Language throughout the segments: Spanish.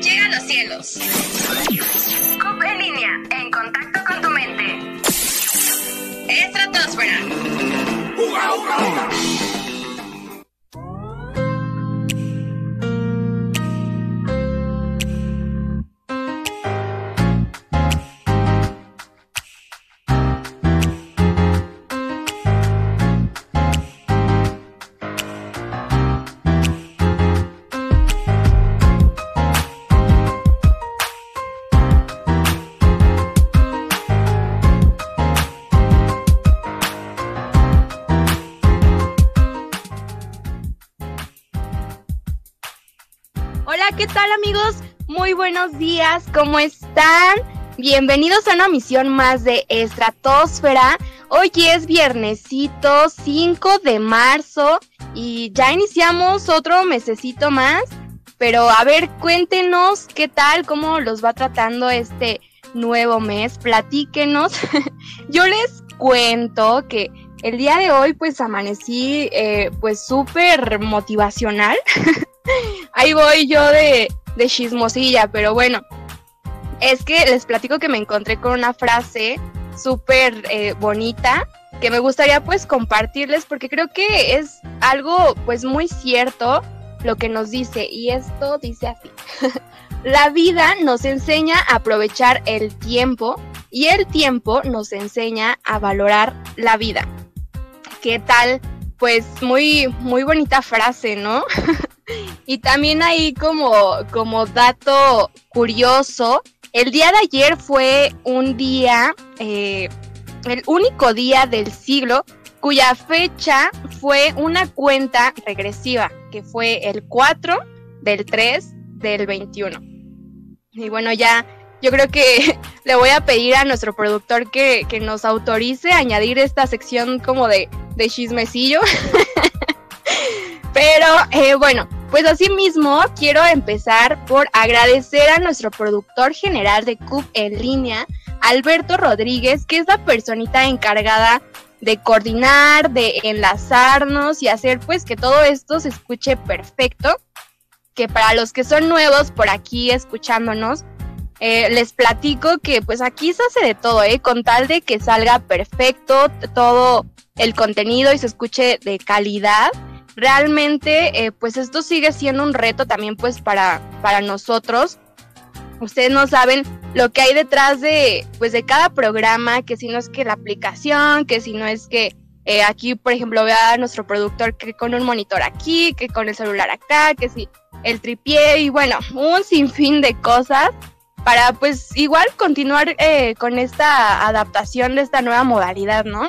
llega a los cielos. CUP en línea, en contacto con tu mente. Estratosfera. ¿Qué tal amigos? Muy buenos días, ¿cómo están? Bienvenidos a una misión más de Estratosfera. Hoy es viernesito 5 de marzo y ya iniciamos otro mesecito más. Pero a ver, cuéntenos qué tal, cómo los va tratando este nuevo mes. Platíquenos. Yo les cuento que el día de hoy pues amanecí eh, pues súper motivacional. Ahí voy yo de, chismosilla, pero bueno, es que les platico que me encontré con una frase súper eh, bonita que me gustaría pues compartirles porque creo que es algo pues muy cierto lo que nos dice y esto dice así. La vida nos enseña a aprovechar el tiempo y el tiempo nos enseña a valorar la vida. ¿Qué tal? Pues muy muy bonita frase, ¿no? Y también ahí como, como dato curioso, el día de ayer fue un día, eh, el único día del siglo cuya fecha fue una cuenta regresiva, que fue el 4 del 3 del 21. Y bueno, ya yo creo que le voy a pedir a nuestro productor que, que nos autorice a añadir esta sección como de, de chismecillo. Pero eh, bueno, pues así mismo quiero empezar por agradecer a nuestro productor general de CUP en línea, Alberto Rodríguez, que es la personita encargada de coordinar, de enlazarnos y hacer pues que todo esto se escuche perfecto. Que para los que son nuevos por aquí escuchándonos, eh, les platico que pues aquí se hace de todo, ¿eh? Con tal de que salga perfecto todo el contenido y se escuche de calidad realmente eh, pues esto sigue siendo un reto también pues para, para nosotros. Ustedes no saben lo que hay detrás de pues de cada programa, que si no es que la aplicación, que si no es que eh, aquí por ejemplo vea nuestro productor que con un monitor aquí, que con el celular acá, que si el tripié y bueno, un sinfín de cosas para pues igual continuar eh, con esta adaptación de esta nueva modalidad, ¿no?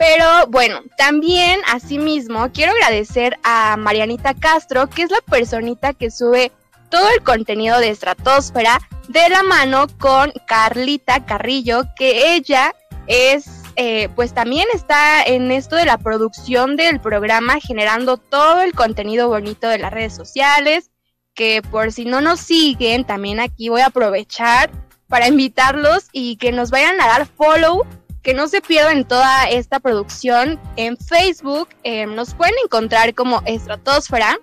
Pero bueno, también asimismo quiero agradecer a Marianita Castro, que es la personita que sube todo el contenido de Estratosfera de la mano con Carlita Carrillo, que ella es, eh, pues también está en esto de la producción del programa, generando todo el contenido bonito de las redes sociales, que por si no nos siguen, también aquí voy a aprovechar para invitarlos y que nos vayan a dar follow que no se pierdan toda esta producción en Facebook. Eh, nos pueden encontrar como Estratosfera,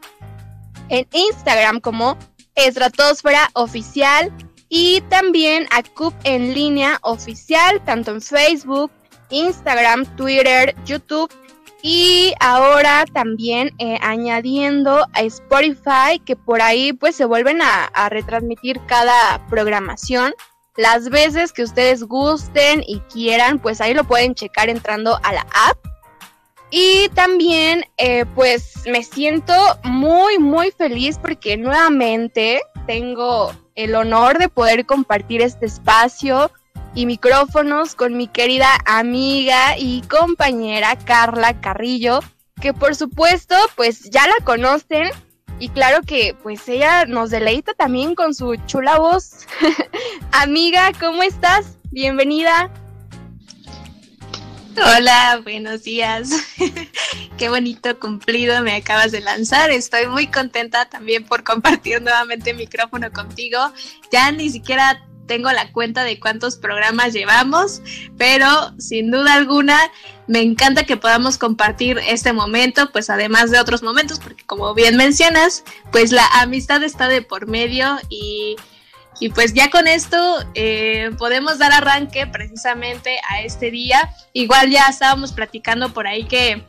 en Instagram como Estratosfera Oficial y también a CUP en línea oficial, tanto en Facebook, Instagram, Twitter, YouTube y ahora también eh, añadiendo a Spotify que por ahí pues se vuelven a retransmitir cada programación las veces que ustedes gusten y quieran, pues ahí lo pueden checar entrando a la app. Y también, eh, pues me siento muy, muy feliz porque nuevamente tengo el honor de poder compartir este espacio y micrófonos con mi querida amiga y compañera Carla Carrillo, que por supuesto, pues ya la conocen y claro que pues ella nos deleita también con su chula voz. Amiga, ¿cómo estás? Bienvenida. Hola, buenos días. Qué bonito cumplido me acabas de lanzar. Estoy muy contenta también por compartir nuevamente el micrófono contigo. Ya ni siquiera tengo la cuenta de cuántos programas llevamos, pero sin duda alguna me encanta que podamos compartir este momento, pues además de otros momentos, porque como bien mencionas, pues la amistad está de por medio y, y pues ya con esto eh, podemos dar arranque precisamente a este día. Igual ya estábamos platicando por ahí que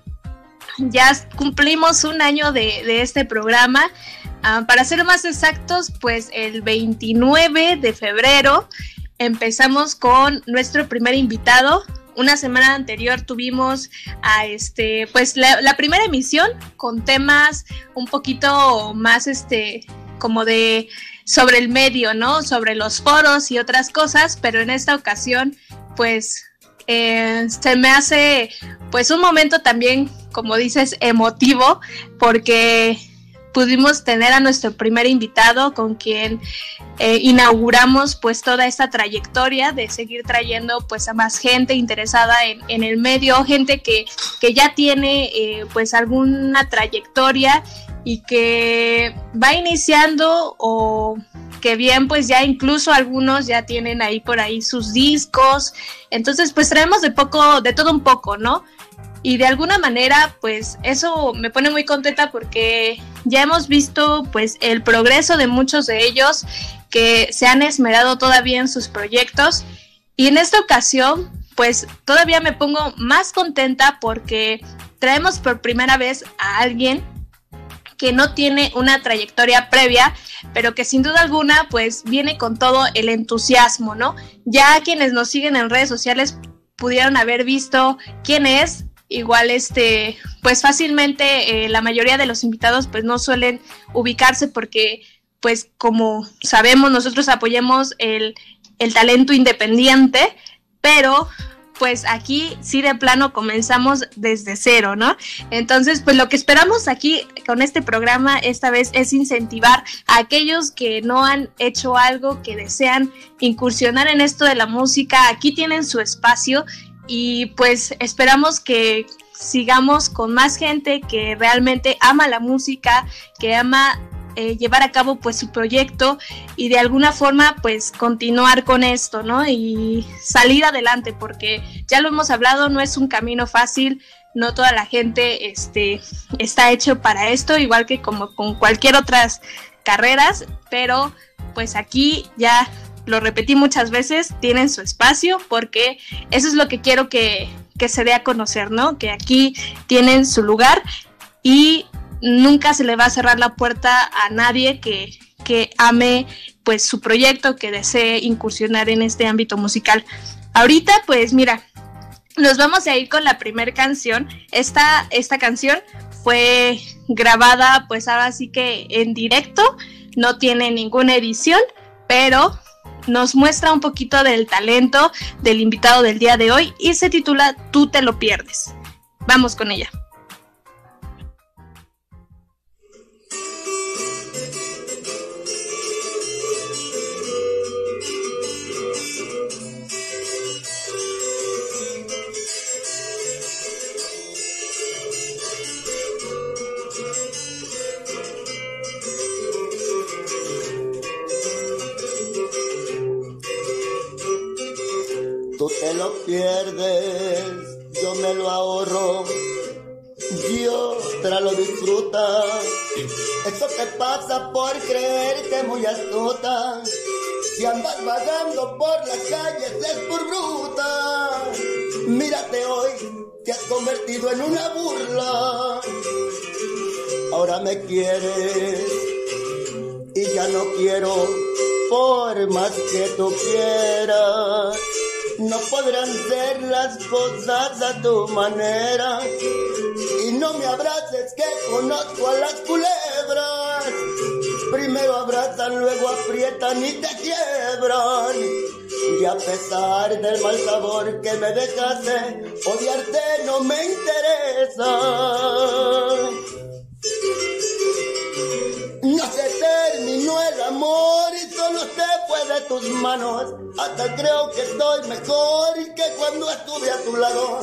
ya cumplimos un año de, de este programa. Ah, para ser más exactos, pues el 29 de febrero empezamos con nuestro primer invitado. Una semana anterior tuvimos a este, pues la, primera emisión con temas un poquito más este, como de sobre el medio, ¿no? Sobre los foros y otras cosas, pero en esta ocasión, pues eh, se me hace pues un momento también, como dices, emotivo, porque pudimos tener a nuestro primer invitado con quien eh, inauguramos pues toda esta trayectoria de seguir trayendo pues a más gente interesada en, el medio, gente que, que ya tiene eh, pues alguna trayectoria y que va iniciando o que bien pues ya incluso algunos ya tienen ahí por ahí sus discos, entonces pues traemos de poco, de todo un poco, ¿no? Y de alguna manera pues eso me pone muy contenta porque ya hemos visto pues el progreso de muchos de ellos que se han esmerado todavía en sus proyectos y en esta ocasión pues todavía me pongo más contenta porque traemos por primera vez a alguien que no tiene una trayectoria previa, pero que sin duda alguna pues viene con todo el entusiasmo, ¿no? Ya quienes nos siguen en redes sociales pudieron haber visto quién es, igual este pues fácilmente eh, la mayoría de los invitados pues no suelen ubicarse porque pues como sabemos nosotros apoyamos el, el talento independiente pero pues aquí sí de plano comenzamos desde cero, ¿no? Entonces, pues lo que esperamos aquí con este programa esta vez es incentivar a aquellos que no han hecho algo, que desean incursionar en esto de la música, aquí tienen su espacio y pues esperamos que sigamos con más gente que realmente ama la música, que ama eh, llevar a cabo pues su proyecto y de alguna forma pues continuar con esto, ¿no? Y salir adelante porque ya lo hemos hablado, no es un camino fácil, no toda la gente este, está hecho para esto, igual que como con cualquier otras carreras, pero pues aquí ya lo repetí muchas veces, tienen su espacio porque eso es lo que quiero que, que se dé a conocer, ¿no? Que aquí tienen su lugar y nunca se le va a cerrar la puerta a nadie que, que ame pues su proyecto, que desee incursionar en este ámbito musical. Ahorita pues mira, nos vamos a ir con la primera canción. Esta, esta canción fue grabada pues ahora sí que en directo, no tiene ninguna edición, pero nos muestra un poquito del talento del invitado del día de hoy y se titula Tú te lo pierdes. Vamos con ella. Pierdes, yo me lo ahorro, y otra lo disfruta. Eso te pasa por creerte muy astuta. Si andas vagando por las calles es por bruta. Mírate hoy, te has convertido en una burla. Ahora me quieres y ya no quiero por más que tú quieras no podrán ser las cosas a tu manera. Y no me abraces que conozco a las culebras. Primero abrazan, luego aprietan y te quiebran. Y a pesar del mal sabor que me dejaste, odiarte no me interesa. No se terminó el amor y solo se fue de tus manos. Hasta creo que estoy mejor que cuando estuve a tu lado.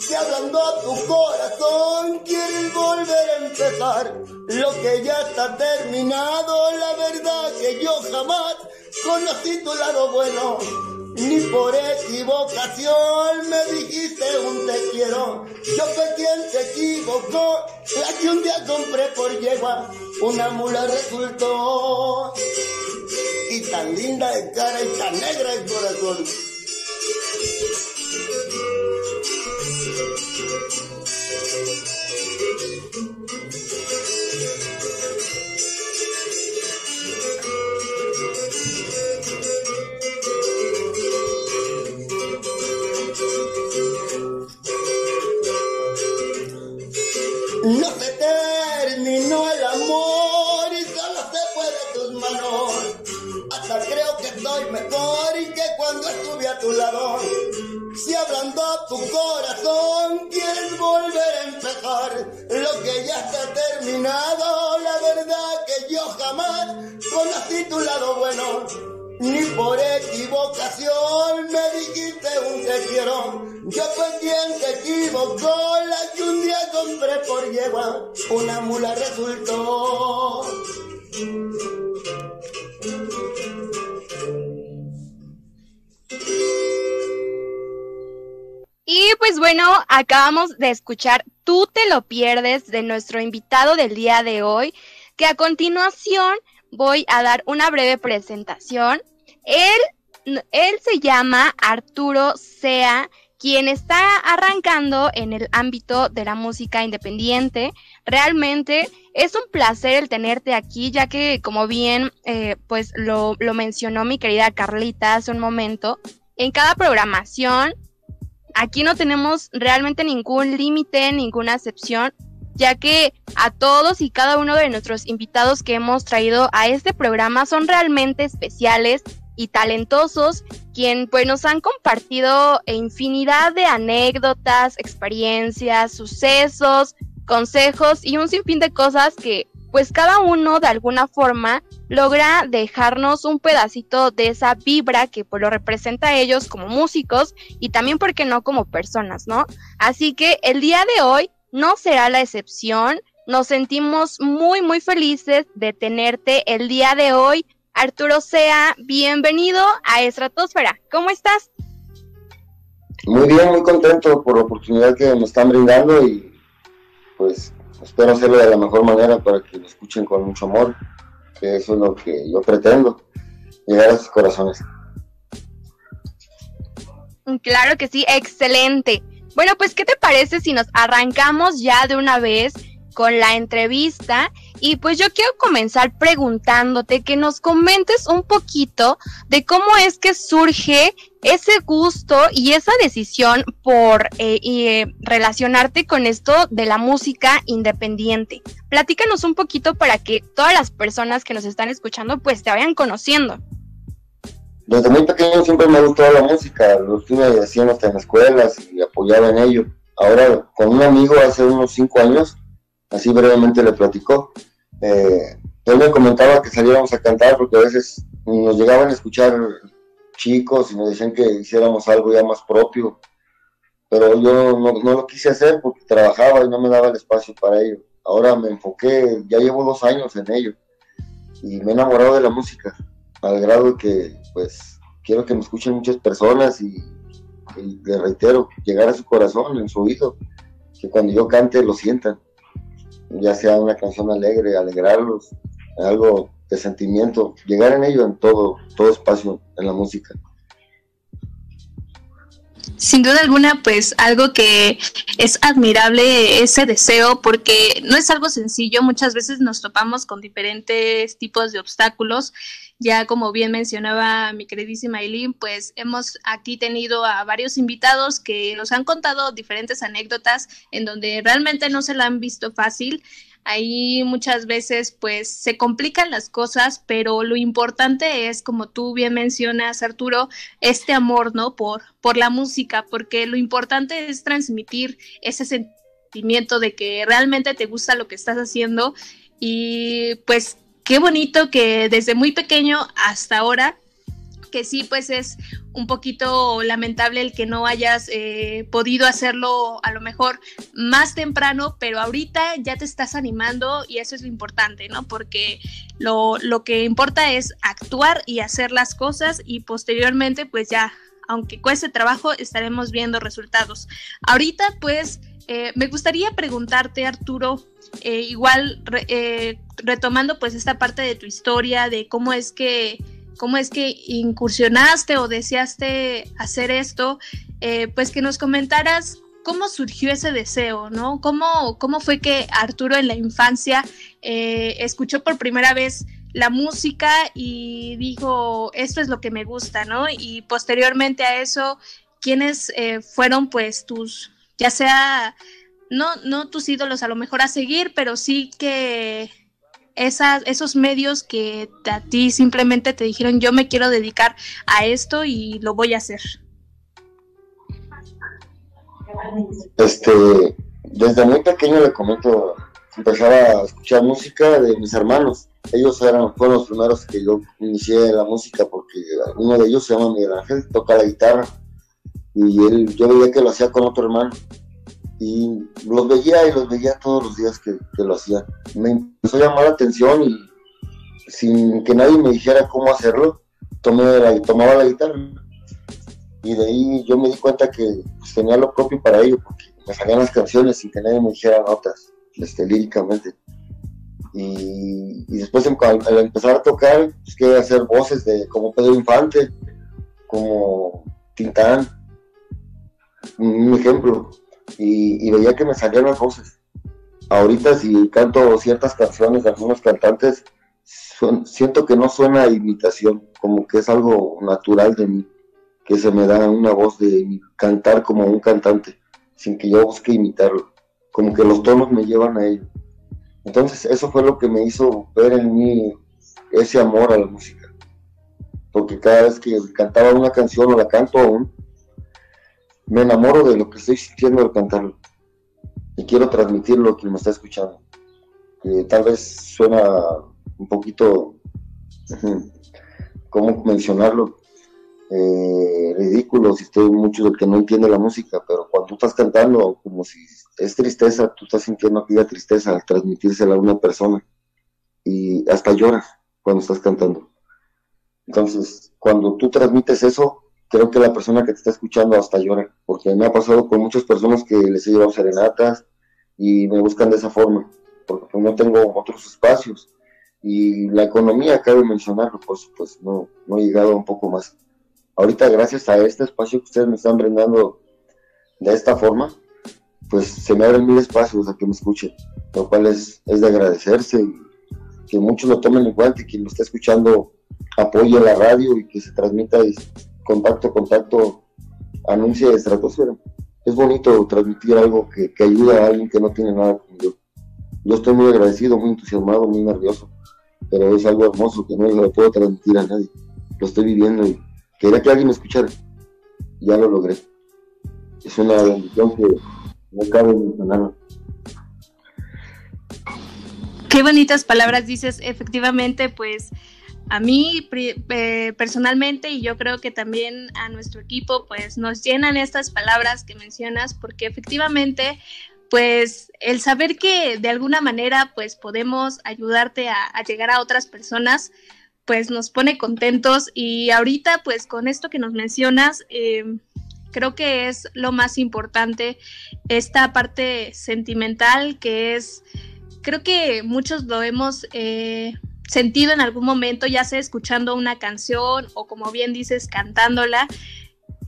Si hablando a tu corazón quieres volver a empezar, lo que ya está terminado, la verdad que yo jamás conocí tu lado bueno ni por equivocación me dijiste un te quiero. Yo fui quien se equivocó, la que un día compré por yegua, una mula resultó. Y tan linda de cara y tan negra de corazón. Tu corazón quieres volver a empezar, lo que ya está terminado, la verdad que yo jamás conocí tu lado bueno ni por equivocación me dijiste un te quiero. Yo fui quien te equivocó, la que un día compré por yegua, una mula resultó. Y pues bueno, acabamos de escuchar Tú te lo pierdes de nuestro invitado del día de hoy, que a continuación voy a dar una breve presentación él, él se llama Arturo Sea, quien está arrancando en el ámbito de la música independiente. Realmente es un placer el tenerte aquí, ya que como bien eh, pues lo, lo mencionó mi querida Carlita hace un momento, en cada programación aquí no tenemos realmente ningún límite, ninguna excepción, ya que a todos y cada uno de nuestros invitados que hemos traído a este programa son realmente especiales y talentosos, quien pues nos han compartido infinidad de anécdotas, experiencias, sucesos, consejos y un sinfín de cosas que pues cada uno de alguna forma logra dejarnos un pedacito de esa vibra que pues lo representa a ellos como músicos y también porque no como personas, ¿no? Así que el día de hoy no será la excepción. Nos sentimos muy muy felices de tenerte el día de hoy Arturo Sea, bienvenido a Estratosfera. ¿Cómo estás? Muy bien, muy contento por la oportunidad que me están brindando y pues espero hacerlo de la mejor manera para que lo escuchen con mucho amor, que eso es lo que yo pretendo, llegar a sus corazones. Claro que sí, excelente. Bueno, pues, ¿qué te parece si nos arrancamos ya de una vez con la entrevista? Y pues yo quiero comenzar preguntándote que nos comentes un poquito de cómo es que surge ese gusto y esa decisión por eh, eh, relacionarte con esto de la música independiente. Platícanos un poquito para que todas las personas que nos están escuchando pues te vayan conociendo. Desde muy pequeño siempre me ha gustado la música, lo estuve haciendo hasta en escuelas y apoyaba en ello. Ahora con un amigo hace unos cinco años, así brevemente le platicó, eh, él me comentaba que saliéramos a cantar porque a veces nos llegaban a escuchar chicos y nos decían que hiciéramos algo ya más propio, pero yo no, lo quise hacer porque trabajaba y no me daba el espacio para ello. Ahora me enfoqué, ya llevo dos años en ello y me he enamorado de la música, al grado que pues quiero que me escuchen muchas personas y, y le reitero, llegar a su corazón, en su oído, que cuando yo cante lo sientan ya sea una canción alegre, alegrarlos, algo de sentimiento, llegar en ello en todo, todo espacio en la música. Sin duda alguna, pues algo que es admirable ese deseo porque no es algo sencillo, muchas veces nos topamos con diferentes tipos de obstáculos ya como bien mencionaba mi queridísima Eileen, pues hemos aquí tenido a varios invitados que nos han contado diferentes anécdotas en donde realmente no se la han visto fácil. Ahí muchas veces pues se complican las cosas, pero lo importante es, como tú bien mencionas, Arturo, este amor, ¿no? Por, por la música, porque lo importante es transmitir ese sentimiento de que realmente te gusta lo que estás haciendo y pues qué bonito que desde muy pequeño hasta ahora que sí, pues es un poquito lamentable el que no hayas eh, podido hacerlo a lo mejor más temprano, pero ahorita ya te estás animando y eso es lo importante, ¿no? Porque lo, lo que importa es actuar y hacer las cosas y posteriormente pues ya, aunque cueste trabajo, estaremos viendo resultados. Ahorita pues eh, me gustaría preguntarte, Arturo, eh, igual retomando pues esta parte de tu historia, de cómo es que cómo es que incursionaste o deseaste hacer esto, eh, pues que nos comentaras cómo surgió ese deseo, ¿no? ¿Cómo, cómo fue que Arturo en la infancia eh, escuchó por primera vez la música y dijo, esto es lo que me gusta, ¿no? Y posteriormente a eso, ¿quiénes eh, fueron pues tus, ya sea, no, no tus ídolos a lo mejor a seguir, pero sí que esas, esos medios que a ti simplemente te dijeron yo me quiero dedicar a esto y lo voy a hacer? Este, desde muy pequeño le comento, empezaba a escuchar música de mis hermanos. Ellos eran, fueron los primeros que yo inicié la música porque uno de ellos se llama Miguel Ángel, toca la guitarra y él, yo veía que lo hacía con otro hermano y los veía y los veía todos los días que, lo hacía. Me empezó a llamar la atención y sin que nadie me dijera cómo hacerlo, tomé la, tomaba la guitarra. Y de ahí yo me di cuenta que pues, tenía lo propio para ello, porque me salían las canciones sin que nadie me dijera notas, este, líricamente. Y, después em, al, empezar a tocar, pues quería hacer voces de como Pedro Infante, como Tintán, un ejemplo y, veía que me salían las voces. Ahorita si canto ciertas canciones de algunos cantantes, siento que no suena imitación, como que es algo natural de mí, que se me da una voz de cantar como un cantante, sin que yo busque imitarlo, como que los tonos me llevan a ello. Entonces eso fue lo que me hizo ver en mí ese amor a la música, porque cada vez que cantaba una canción o la canto aún, me enamoro de lo que estoy sintiendo al cantarlo y quiero transmitirlo a quien me está escuchando. tal vez suena un poquito, ¿cómo mencionarlo? Eh, ridículo si estoy mucho del que no entiende la música, pero cuando tú estás cantando, como si es tristeza, tú estás sintiendo aquella tristeza al transmitírsela a una persona y hasta lloras cuando estás cantando. Entonces, cuando tú transmites eso, creo que la persona que te está escuchando hasta llora, porque me ha pasado con muchas personas que les he llevado serenatas y me buscan de esa forma, porque no tengo otros espacios. Y la economía, cabe mencionarlo, pues, pues no, no he llegado un poco más. Ahorita, gracias a este espacio que ustedes me están brindando de esta forma, pues se me abren mil espacios a que me escuchen, lo cual es, es de agradecerse y que muchos lo tomen en cuenta y quien lo está escuchando apoye la radio y que se transmita contacto, contacto, anuncia de estratosfera. Es bonito transmitir algo que, ayuda a alguien que no tiene nada con yo. Yo estoy muy agradecido, muy entusiasmado, muy nervioso, pero es algo hermoso que no lo puedo transmitir a nadie. Lo estoy viviendo y quería que alguien me escuchara. Ya lo logré. Es una bendición que no cabe mencionar. Qué bonitas palabras dices, efectivamente, pues a mí personalmente y yo creo que también a nuestro equipo pues nos llenan estas palabras que mencionas porque efectivamente pues el saber que de alguna manera pues podemos ayudarte a, llegar a otras personas pues nos pone contentos. Y ahorita pues con esto que nos mencionas eh, creo que es lo más importante esta parte sentimental que es creo que muchos lo hemos eh, sentido en algún momento, ya sea escuchando una canción o como bien dices, cantándola,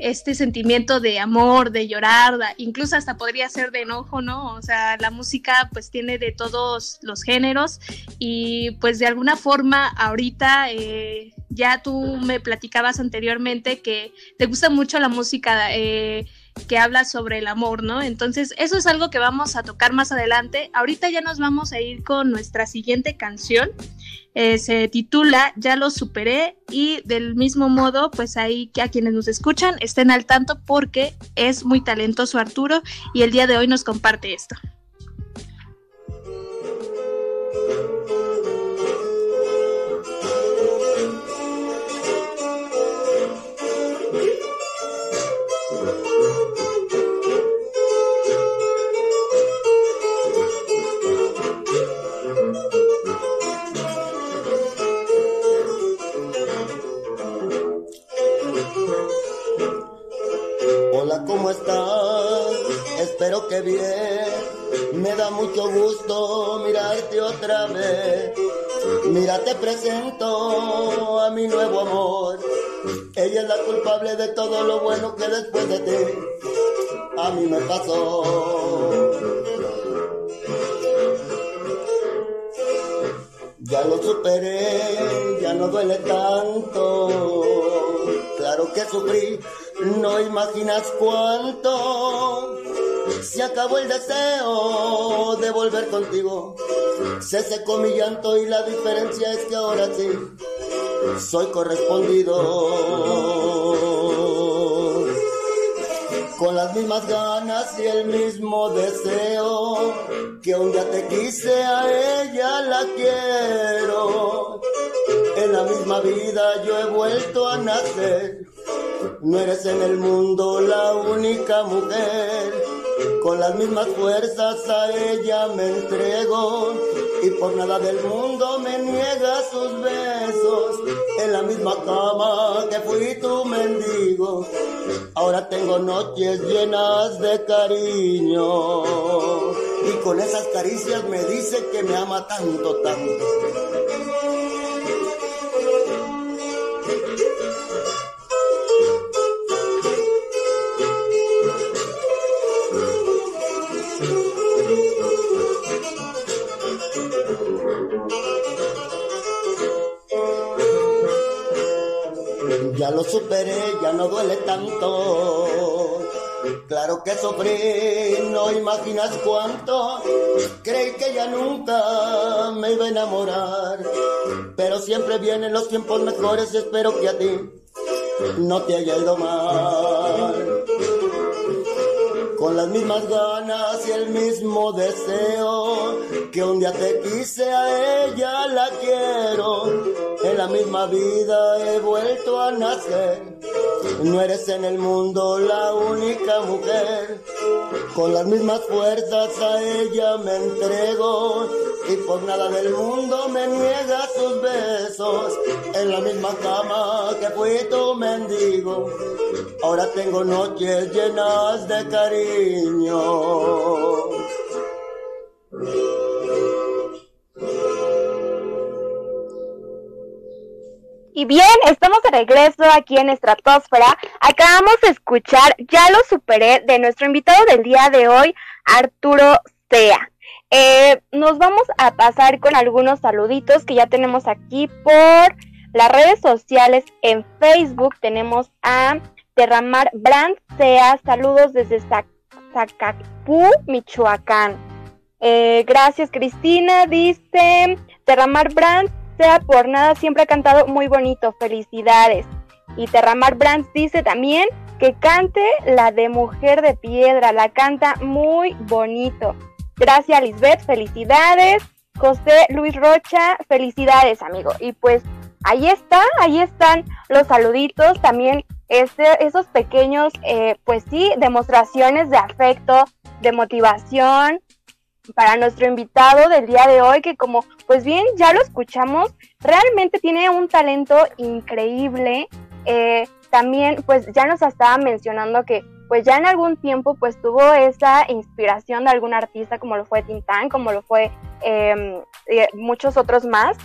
este sentimiento de amor, de llorar, incluso hasta podría ser de enojo, ¿no? O sea, la música pues tiene de todos los géneros y pues de alguna forma ahorita eh, ya tú me platicabas anteriormente que te gusta mucho la música. Eh, que habla sobre el amor, ¿no? Entonces, eso es algo que vamos a tocar más adelante. Ahorita ya nos vamos a ir con nuestra siguiente canción. Eh, se titula Ya lo superé y del mismo modo, pues ahí que a quienes nos escuchan estén al tanto porque es muy talentoso Arturo y el día de hoy nos comparte esto. Lo bueno que después de ti a mí me pasó. Ya lo superé, ya no duele tanto. Claro que sufrí, no imaginas cuánto. Se acabó el deseo de volver contigo. Se secó mi llanto y la diferencia es que ahora sí soy correspondido. Con las mismas ganas y el mismo deseo que un día te quise a ella la quiero. En la misma vida yo he vuelto a nacer. No eres en el mundo la única mujer con las mismas fuerzas a ella me entrego y por nada del mundo me niega sus besos. En la misma cama que fui tu mendigo, ahora tengo noches llenas de cariño. Y con esas caricias me dice que me ama tanto, tanto. Ya lo superé, ya no duele tanto. Claro que sufrí, no imaginas cuánto. Creí que ya nunca me iba a enamorar. Pero siempre vienen los tiempos mejores y espero que a ti no te haya ido mal con las mismas ganas y el mismo deseo que un día te quise a ella la quiero en la misma vida he vuelto a nacer. No eres en el mundo la única mujer. Con las mismas fuerzas a ella me entrego. Y por nada del mundo me niega sus besos. En la misma cama que fui tu mendigo. Ahora tengo noches llenas de cariño Y bien, estamos de regreso aquí en Estratosfera. Acabamos de escuchar Ya lo superé de nuestro invitado del día de hoy, Arturo Sea. Eh, nos vamos a pasar con algunos saluditos que ya tenemos aquí por las redes sociales. En Facebook tenemos a Derramar Brand Sea. Saludos desde Zacacú, Michoacán. Eh, gracias, Cristina. Dice Derramar Brand por nada, siempre ha cantado muy bonito. Felicidades. Y Terramar Brands dice también que cante la de Mujer de Piedra. La canta muy bonito. Gracias, Lisbeth. Felicidades. José Luis Rocha, felicidades, amigo. Y pues ahí está, ahí están los saluditos. También ese, esos pequeños, eh, pues sí, demostraciones de afecto, de motivación, para nuestro invitado del día de hoy, que como pues bien ya lo escuchamos, realmente tiene un talento increíble. Eh, también pues ya nos estaba mencionando que pues ya en algún tiempo pues tuvo esa inspiración de algún artista como lo fue Tintán, como lo fue em, muchos otros más.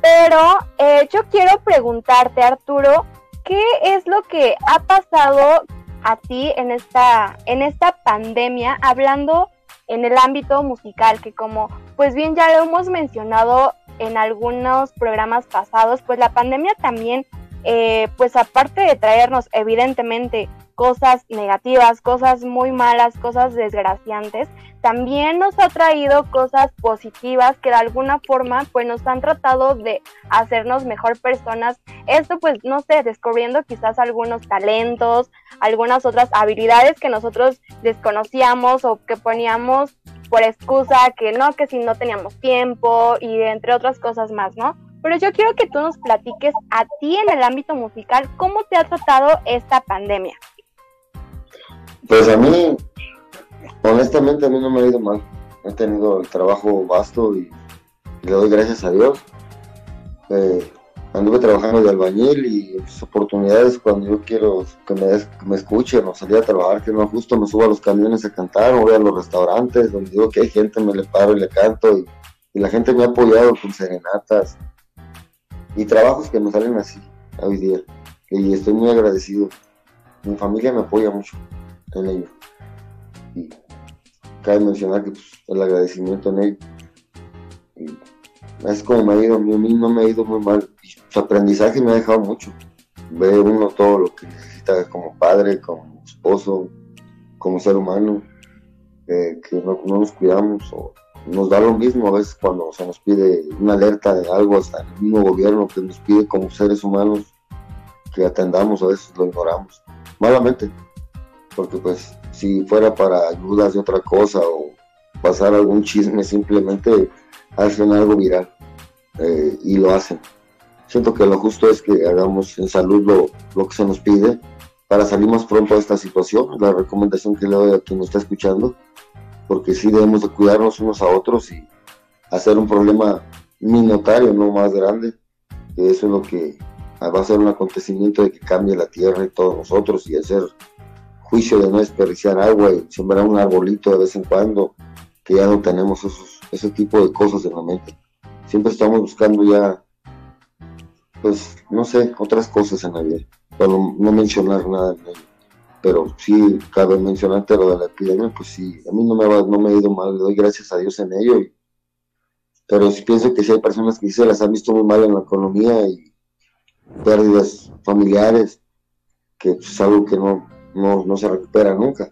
Pero eh, yo quiero preguntarte Arturo, ¿qué es lo que ha pasado a ti en esta, en esta pandemia hablando en el ámbito musical, que como pues bien ya lo hemos mencionado en algunos programas pasados, pues la pandemia también, eh, pues aparte de traernos evidentemente cosas negativas, cosas muy malas, cosas desgraciantes, también nos ha traído cosas positivas que de alguna forma pues nos han tratado de hacernos mejor personas. Esto pues no sé, descubriendo quizás algunos talentos, algunas otras habilidades que nosotros desconocíamos o que poníamos por excusa que no, que si no teníamos tiempo y entre otras cosas más, ¿no? Pero yo quiero que tú nos platiques a ti en el ámbito musical cómo te ha tratado esta pandemia. Pues a mí, honestamente, a mí no me ha ido mal. He tenido el trabajo vasto y, le doy gracias a Dios. Eh, anduve trabajando de albañil y sus oportunidades cuando yo quiero que me, me escuchen o salir a trabajar, que no justo me subo a los camiones a cantar o voy a los restaurantes donde digo que hay gente, me le paro y le canto y, la gente me ha apoyado con serenatas y trabajos que me salen así hoy día y estoy muy agradecido. Mi familia me apoya mucho en ello y cabe mencionar que pues, el agradecimiento en ello. es como me ha ido, a mí no me ha ido muy mal su aprendizaje me ha dejado mucho. Ve uno todo lo que necesita como padre, como esposo, como ser humano, que no, nos cuidamos o nos da lo mismo a veces cuando se nos pide una alerta de algo, hasta el mismo gobierno que nos pide como seres humanos que atendamos, a veces lo ignoramos, malamente, porque pues si fuera para ayudas de otra cosa o pasar algún chisme, simplemente hacen algo viral eh, y lo hacen. Siento que lo justo es que hagamos en salud lo, lo que se nos pide para salir más pronto de esta situación, la recomendación que le doy a quien nos está escuchando, porque sí debemos de cuidarnos unos a otros y hacer un problema minotario, no más grande, que eso es lo que va a ser un acontecimiento de que cambie la tierra y todos nosotros y hacer juicio de no desperdiciar agua y sembrar un arbolito de vez en cuando, que ya no tenemos esos, ese tipo de cosas en la mente. Siempre estamos buscando ya pues, no sé, otras cosas en la vida, para no, mencionar nada en ello. Pero sí, cabe mencionarte lo de la epidemia, pues sí, a mí no me, va, no me ha ido mal, le doy gracias a Dios en ello. pero sí pienso que sí hay personas que se las han visto muy mal en la economía y pérdidas familiares, que es algo que no, no, se recupera nunca.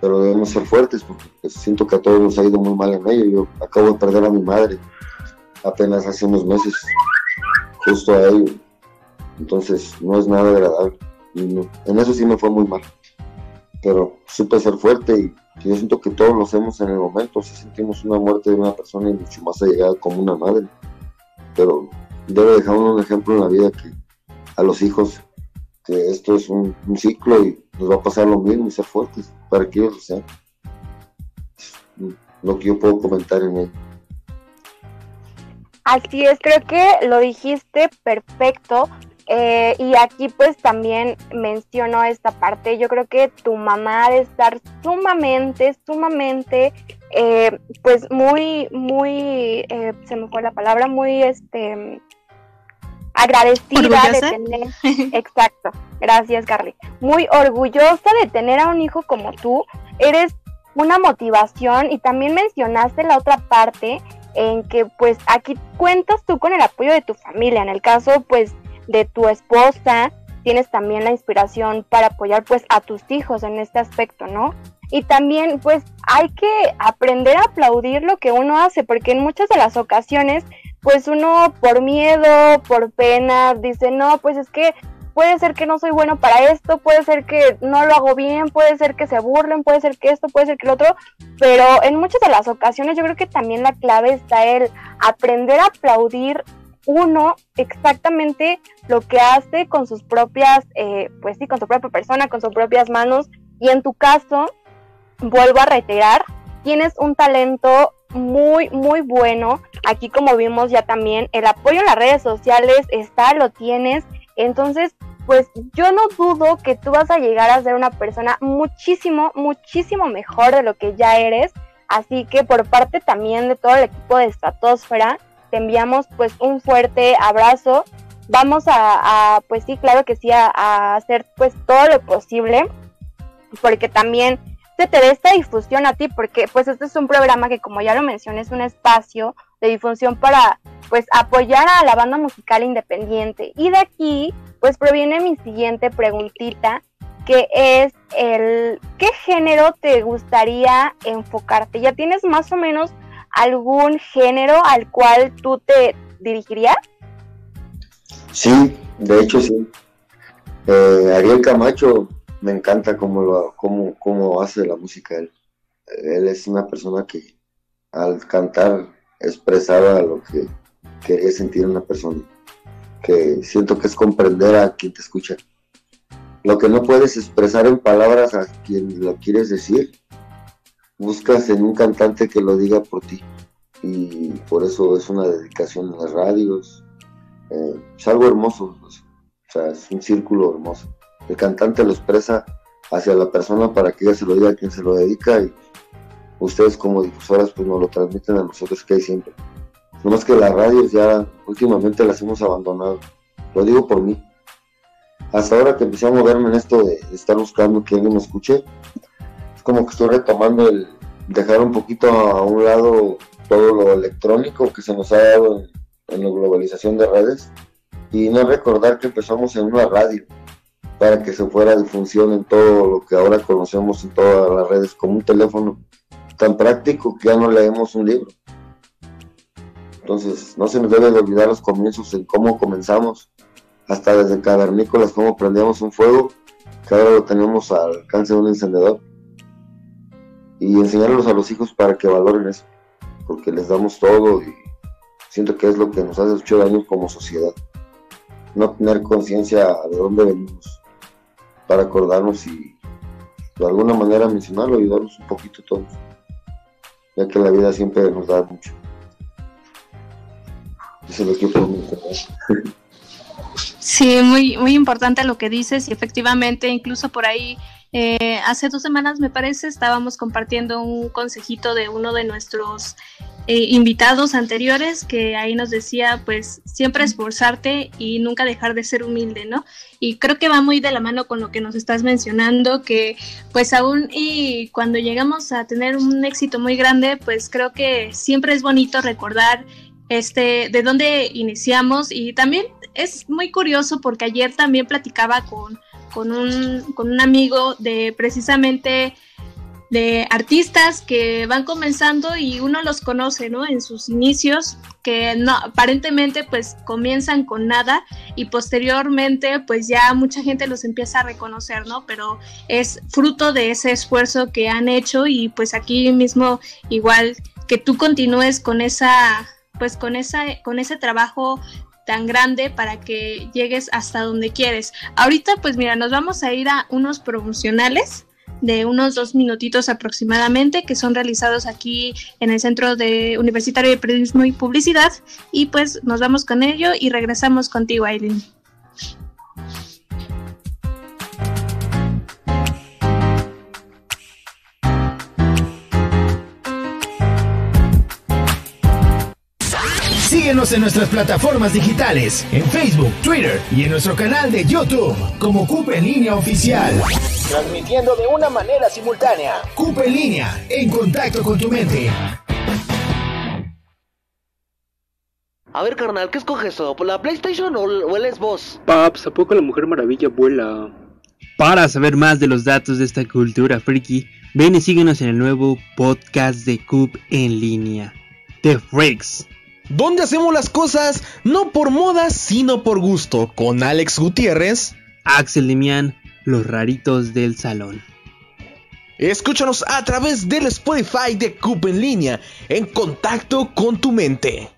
Pero debemos ser fuertes porque pues, siento que a todos nos ha ido muy mal en ello. Yo acabo de perder a mi madre apenas hace unos meses justo a ello. Entonces no es nada agradable. Y en eso sí me fue muy mal. Pero supe ser fuerte y yo siento que todos lo hacemos en el momento. Si sentimos una muerte de una persona y mucho más allegada como una madre. Pero debe dejar un ejemplo en la vida que a los hijos que esto es un, ciclo y nos va a pasar lo mismo y ser fuertes para que ellos lo sean. Lo que yo puedo comentar en ello. Así es, creo que lo dijiste perfecto. Eh, y aquí pues también menciono esta parte, yo creo que tu mamá debe estar sumamente, sumamente, eh, pues muy, muy, eh, se me fue la palabra, muy, este, agradecida de tener, exacto, gracias Carly, muy orgullosa de tener a un hijo como tú, eres una motivación y también mencionaste la otra parte en que pues aquí cuentas tú con el apoyo de tu familia, en el caso pues de tu esposa, tienes también la inspiración para apoyar pues a tus hijos en este aspecto, ¿no? Y también pues hay que aprender a aplaudir lo que uno hace, porque en muchas de las ocasiones pues uno por miedo, por pena, dice, no, pues es que puede ser que no soy bueno para esto, puede ser que no lo hago bien, puede ser que se burlen, puede ser que esto, puede ser que lo otro, pero en muchas de las ocasiones yo creo que también la clave está el aprender a aplaudir uno exactamente lo que hace con sus propias, eh, pues sí, con su propia persona, con sus propias manos, y en tu caso, vuelvo a reiterar, tienes un talento muy, muy bueno. Aquí como vimos ya también, el apoyo en las redes sociales está, lo tienes. Entonces, pues yo no dudo que tú vas a llegar a ser una persona muchísimo, muchísimo mejor de lo que ya eres. Así que por parte también de todo el equipo de Estratosfera, te enviamos pues un fuerte abrazo. Vamos a, pues sí, claro que sí, a, hacer pues todo lo posible, porque también se te dé esta difusión a ti, porque pues este es un programa que como ya lo mencioné es un espacio de difusión para pues apoyar a la banda musical independiente. Y de aquí pues proviene mi siguiente preguntita, que es el ¿qué género te gustaría enfocarte? ¿Ya tienes más o menos algún género al cual tú te dirigirías? Sí, de hecho sí. Eh, Ariel Camacho me encanta cómo, lo, cómo, cómo hace la música él. Él es una persona que al cantar expresaba lo que quería sentir una persona que siento que es comprender a quien te escucha. Lo que no puedes expresar en palabras a quien lo quieres decir, buscas en un cantante que lo diga por ti. Y por eso es una dedicación en las radios, eh, es algo hermoso, o sea, es un círculo hermoso. El cantante lo expresa hacia la persona para que ella se lo diga a quien se lo dedica y ustedes como difusoras pues nos lo transmiten a nosotros que hay siempre. No más que las radios ya últimamente las hemos abandonado. Lo digo por mí. Hasta ahora que empecé a moverme en esto de, estar buscando que alguien me escuche, es como que estoy retomando el dejar un poquito a un lado todo lo electrónico que se nos ha dado en, la globalización de redes y no recordar que empezamos en una radio para que se fuera difusión en todo lo que ahora conocemos en todas las redes como un teléfono tan práctico que ya no leemos un libro. Entonces, no se nos debe de olvidar los comienzos en cómo comenzamos, hasta desde cavernícolas, cómo prendíamos un fuego, que ahora lo tenemos al alcance de un encendedor. Y enseñarlos a los hijos para que valoren eso, porque les damos todo y siento que es lo que nos hace mucho daño como sociedad. No tener conciencia de dónde venimos, para acordarnos y de alguna manera mencionarlo, ayudarnos un poquito todos, ya que la vida siempre nos da mucho. Eso es lo que Sí, muy, muy importante lo que dices y efectivamente incluso por ahí eh, hace dos semanas me parece estábamos compartiendo un consejito de uno de nuestros eh, invitados anteriores que ahí nos decía pues siempre esforzarte y nunca dejar de ser humilde, ¿no? Y creo que va muy de la mano con lo que nos estás mencionando, que pues aún y cuando llegamos a tener un éxito muy grande, pues creo que siempre es bonito recordar este, de dónde iniciamos y también es muy curioso porque ayer también platicaba con, con, un, con un amigo de precisamente de artistas que van comenzando y uno los conoce, ¿no? En sus inicios, que no, aparentemente pues comienzan con nada y posteriormente pues ya mucha gente los empieza a reconocer, ¿no? Pero es fruto de ese esfuerzo que han hecho y pues aquí mismo igual que tú continúes con esa pues con, esa, con ese trabajo tan grande para que llegues hasta donde quieres. Ahorita pues mira, nos vamos a ir a unos promocionales de unos dos minutitos aproximadamente que son realizados aquí en el Centro de Universitario de Periodismo y Publicidad y pues nos vamos con ello y regresamos contigo Aileen. Síguenos en nuestras plataformas digitales, en Facebook, Twitter y en nuestro canal de YouTube como Cupe en Línea Oficial. Transmitiendo de una manera simultánea. Cupe en Línea, en contacto con tu mente. A ver, carnal, ¿qué escoges? ¿Por la PlayStation o, el Xbox? Paps, ¿a poco la Mujer Maravilla vuela? Para saber más de los datos de esta cultura friki, ven y síguenos en el nuevo podcast de Cup en línea. The Freaks donde hacemos las cosas no por moda, sino por gusto, con Alex Gutiérrez, Axel Demian, los raritos del salón. Escúchanos a través del Spotify de Cup en línea, en contacto con tu mente.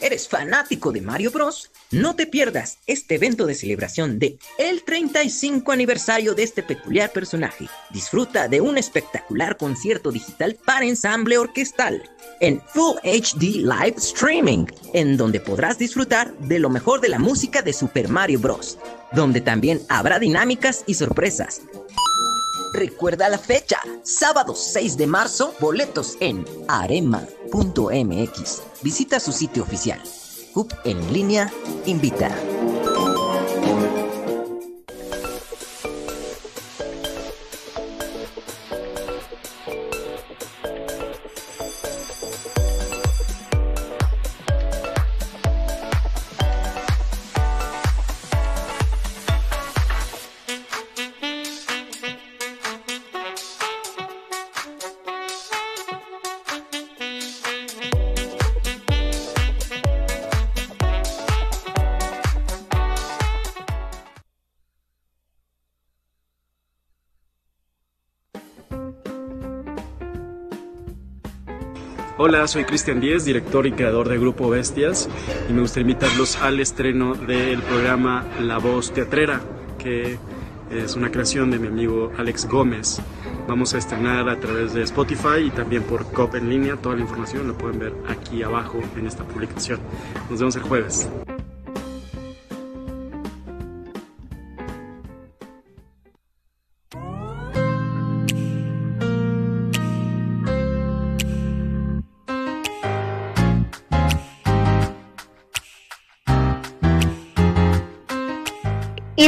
¿Eres fanático de Mario Bros? No te pierdas este evento de celebración de el 35 aniversario de este peculiar personaje. Disfruta de un espectacular concierto digital para ensamble orquestal en Full HD Live Streaming, en donde podrás disfrutar de lo mejor de la música de Super Mario Bros., donde también habrá dinámicas y sorpresas. Recuerda la fecha, sábado 6 de marzo, boletos en arema.mx. Visita su sitio oficial. CUP en línea invita. Soy Cristian Díez, director y creador de Grupo Bestias, y me gustaría invitarlos al estreno del programa La Voz Teatrera, que Es una creación de mi amigo Alex Gómez. Vamos a estrenar a través de Spotify y también por COP en línea. Toda la información la pueden ver aquí abajo en esta publicación. Nos vemos el jueves.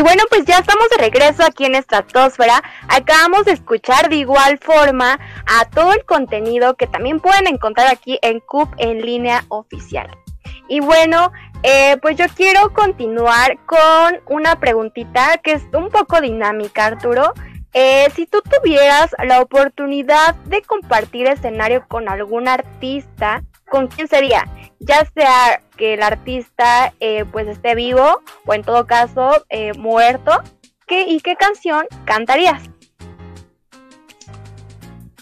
Bueno, pues ya estamos de regreso aquí en Estratosfera. Acabamos de escuchar de igual forma a todo el contenido que también pueden encontrar aquí en CUP en línea oficial. Y bueno, eh, pues yo quiero continuar con una preguntita que es un poco dinámica, Arturo. Eh, si tú tuvieras la oportunidad de compartir escenario con algún artista, ¿con quién sería? Ya sea que el artista eh, pues esté vivo o en todo caso eh, muerto, ¿qué, ¿y qué canción cantarías?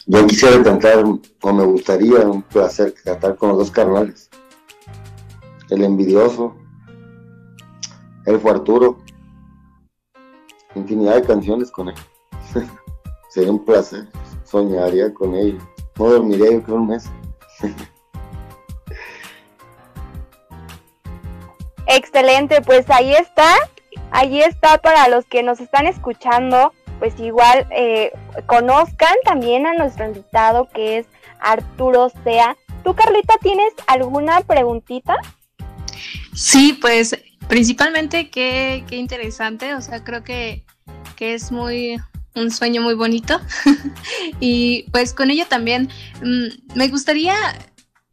Yo quisiera cantar, o me gustaría, un placer cantar con los dos carnales. El envidioso, el fue Arturo. Infinidad de canciones con él. Sería un placer. Soñaría con ellos. No dormiría yo creo un mes. Excelente, pues ahí está, ahí está para los que nos están escuchando, pues igual eh, conozcan también a nuestro invitado que es Arturo Sea. ¿Tú, Carlita, tienes alguna preguntita? Sí, pues principalmente qué, qué interesante, o sea, creo que, que es muy un sueño muy bonito y pues con ello también mm, me gustaría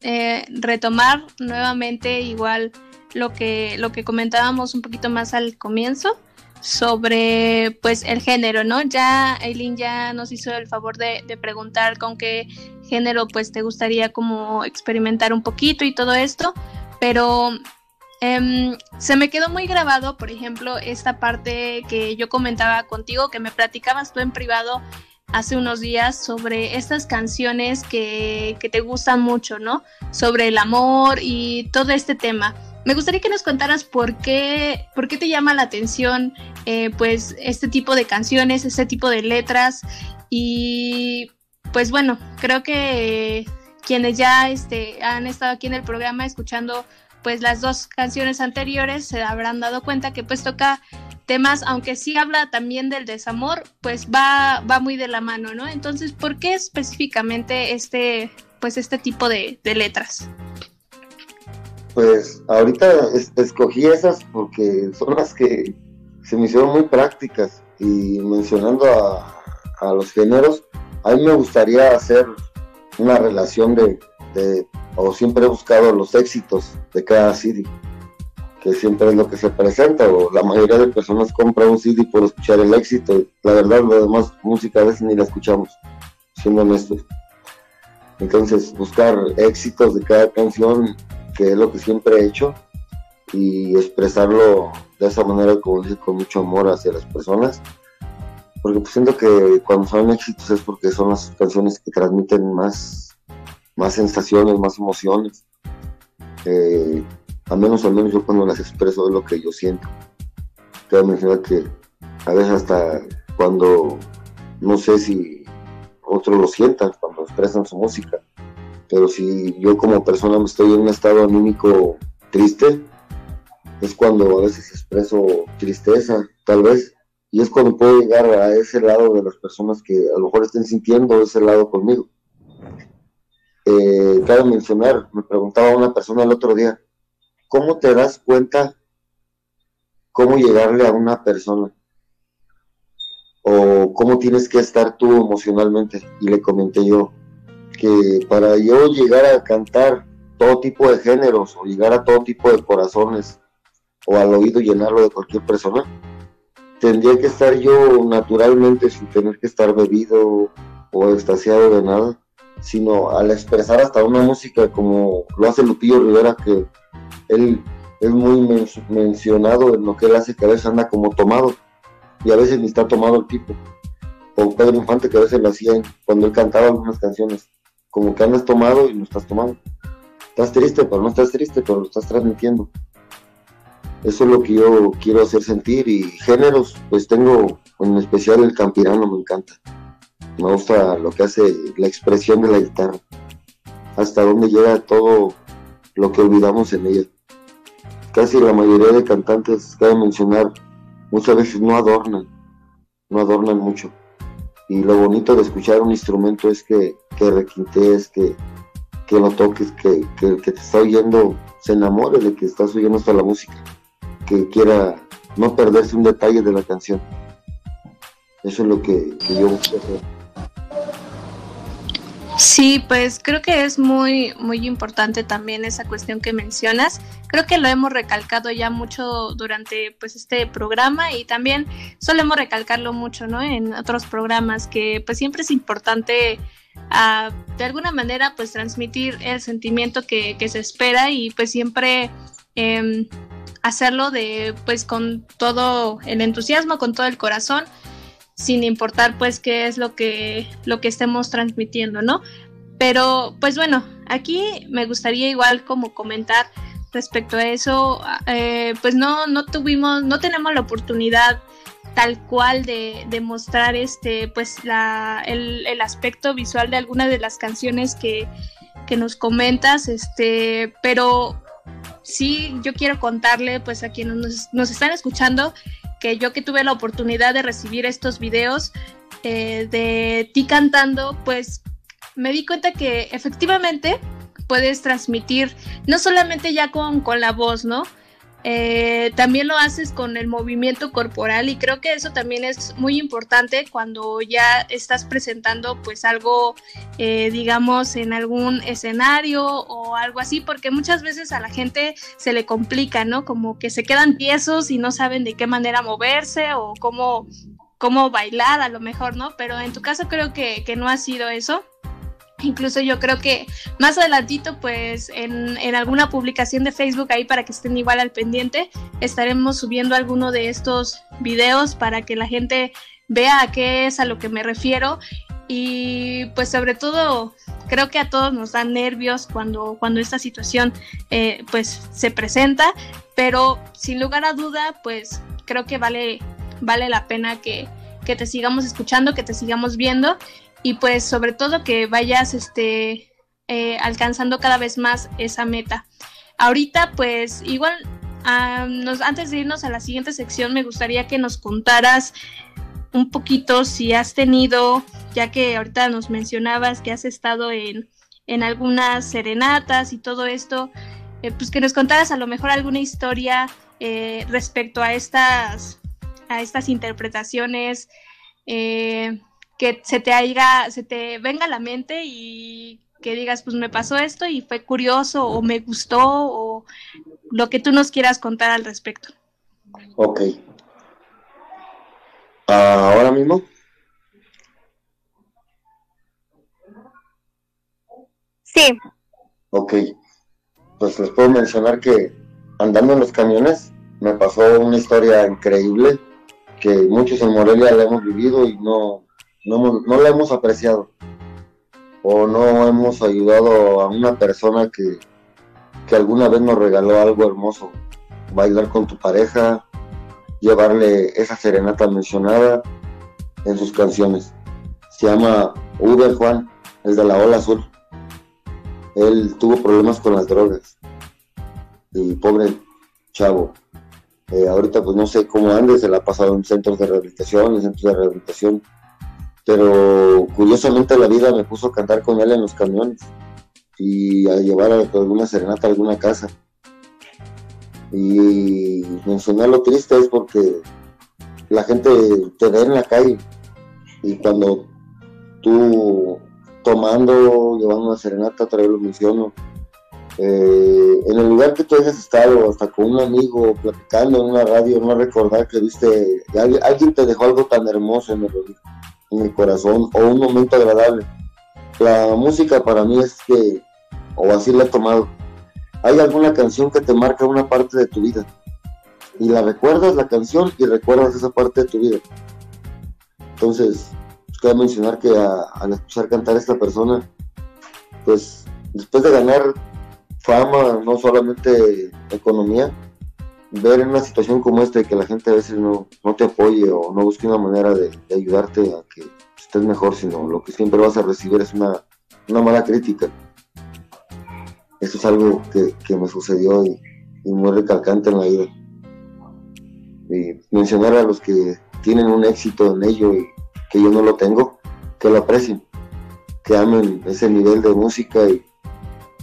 eh, retomar nuevamente igual lo que, lo que comentábamos un poquito más al comienzo sobre pues el género, ¿no? Ya Eileen ya nos hizo el favor de, preguntar con qué género pues te gustaría como experimentar un poquito y todo esto, pero em, se me quedó muy grabado, por ejemplo, esta parte que yo comentaba contigo, que me platicabas tú en privado hace unos días sobre estas canciones que, que te gustan mucho, ¿no? Sobre el amor y todo este tema. Me gustaría que nos contaras por qué, por qué te llama la atención eh, pues este tipo de canciones, este tipo de letras y pues bueno, creo que quienes ya este, han estado aquí en el programa escuchando pues las dos canciones anteriores se habrán dado cuenta que pues toca temas, aunque sí habla también del desamor, pues va, va muy de la mano, ¿no? Entonces, ¿por qué específicamente este, pues este tipo de, de letras? Pues ahorita escogí esas porque son las que se me hicieron muy prácticas y mencionando a, los géneros, a mí me gustaría hacer una relación de, o siempre he buscado los éxitos de cada CD, que siempre es lo que se presenta, o la mayoría de personas compran un CD por escuchar el éxito, la verdad, lo demás música a veces ni la escuchamos, siendo honestos. Entonces, buscar éxitos de cada canción que es lo que siempre he hecho, y expresarlo de esa manera, como dice, con mucho amor hacia las personas. Porque pues siento que cuando son éxitos es porque son las canciones que transmiten más, más sensaciones, más emociones. Eh, al menos, al menos yo cuando las expreso es lo que yo siento. Quiero mencionar que a veces hasta cuando no sé si otros lo sientan, cuando expresan su música, pero si yo como persona me estoy en un estado anímico triste, es cuando a veces expreso tristeza, tal vez, y es cuando puedo llegar a ese lado de las personas que a lo mejor estén sintiendo ese lado conmigo. Eh, cabe mencionar, me preguntaba una persona el otro día, ¿cómo te das cuenta cómo llegarle a una persona? O cómo tienes que estar tú emocionalmente. Y le comenté yo, que para yo llegar a cantar todo tipo de géneros o llegar a todo tipo de corazones o al oído llenarlo de cualquier persona, tendría que estar yo naturalmente sin tener que estar bebido o extasiado de nada, sino al expresar hasta una música como lo hace Lupillo Rivera, que él es muy mencionado en lo que él hace, que a veces anda como tomado y a veces ni está tomado el tipo. O Pedro Infante, que a veces lo hacía cuando él cantaba algunas canciones como que andas tomado y no estás tomando. Estás triste, pero no estás triste, pero lo estás transmitiendo. Eso es lo que yo quiero hacer sentir y géneros, pues tengo en especial el campirano, me encanta. Me gusta lo que hace la expresión de la guitarra, hasta donde llega todo lo que olvidamos en ella. Casi la mayoría de cantantes, cabe mencionar, muchas veces no adornan, no adornan mucho. Y lo bonito de escuchar un instrumento es que, que requintees, que, que lo toques, que, que el que te está oyendo se enamore de que estás oyendo hasta la música, que quiera no perderse un detalle de la canción. Eso es lo que, que yo busco hacer. Sí, pues creo que es muy, muy importante también esa cuestión que mencionas. Creo que lo hemos recalcado ya mucho durante pues este programa y también solemos recalcarlo mucho, ¿no? En otros programas que pues siempre es importante ah, de alguna manera pues transmitir el sentimiento que, que se espera y pues siempre em, hacerlo de pues con todo el entusiasmo, con todo el corazón sin importar pues qué es lo que, lo que estemos transmitiendo, ¿no? Pero pues bueno, aquí me gustaría igual como comentar respecto a eso, eh, pues no, no tuvimos, no tenemos la oportunidad tal cual de, mostrar este, pues la, el, el, aspecto visual de algunas de las canciones que, que nos comentas, este, pero sí yo quiero contarle pues a quienes nos, nos están escuchando que yo que tuve la oportunidad de recibir estos videos eh, de ti cantando, pues me di cuenta que efectivamente puedes transmitir no solamente ya con, con la voz, ¿no? Eh, también lo haces con el movimiento corporal y creo que eso también es muy importante cuando ya estás presentando pues algo eh, digamos en algún escenario o algo así porque muchas veces a la gente se le complica no como que se quedan tiesos y no saben de qué manera moverse o cómo cómo bailar a lo mejor no pero en tu caso creo que, que no ha sido eso Incluso yo creo que más adelantito, pues en, en, alguna publicación de Facebook ahí para que estén igual al pendiente, estaremos subiendo alguno de estos videos para que la gente vea a qué es a lo que me refiero. Y pues sobre todo, creo que a todos nos dan nervios cuando, cuando esta situación eh, pues se presenta, pero sin lugar a duda, pues creo que vale, vale la pena que, que te sigamos escuchando, que te sigamos viendo y pues sobre todo que vayas este, eh, alcanzando cada vez más esa meta. Ahorita pues igual nos, antes de irnos a la siguiente sección me gustaría que nos contaras un poquito si has tenido, ya que ahorita nos mencionabas que has estado en, en algunas serenatas y todo esto, eh, pues que nos contaras a lo mejor alguna historia eh, respecto a estas, a estas interpretaciones. Eh, que se te haya, se te venga a la mente y que digas, pues me pasó esto y fue curioso o me gustó o lo que tú nos quieras contar al respecto. Ok. Ahora mismo. Sí. Ok. Pues les puedo mencionar que andando en los camiones me pasó una historia increíble que muchos en Morelia la hemos vivido y no, no, no la hemos apreciado o no hemos ayudado a una persona que, que alguna vez nos regaló algo hermoso, bailar con tu pareja, llevarle esa serenata mencionada en sus canciones. Se llama Uber Juan, el de la ola azul. Él tuvo problemas con las drogas. Y pobre chavo. Eh, ahorita pues no sé cómo ande, se la ha pasado en centros de rehabilitación, en centros de rehabilitación pero curiosamente la vida me puso a cantar con él en los camiones y a llevar alguna serenata a alguna casa. Y mencionar lo triste es porque la gente te ve en la calle y cuando tú tomando, llevando una serenata, otra vez lo menciono, eh, en el lugar que tú hayas estado, hasta con un amigo, platicando en una radio, no recordar que viste, alguien, alguien te dejó algo tan hermoso en el en el corazón o un momento agradable. La música para mí es que, o así la he tomado, hay alguna canción que te marca una parte de tu vida y la recuerdas la canción y recuerdas esa parte de tu vida. Entonces, pues, quiero mencionar que al escuchar cantar a esta persona, pues después de ganar fama, no solamente economía, ver en una situación como esta que la gente a veces no, no te apoye o no busque una manera de, ayudarte a que estés mejor, sino lo que siempre vas a recibir es una, una mala crítica. Eso es algo que, que me sucedió y, y, muy recalcante en la vida. Y mencionar a los que tienen un éxito en ello y que yo no lo tengo, que lo aprecien, que amen ese nivel de música y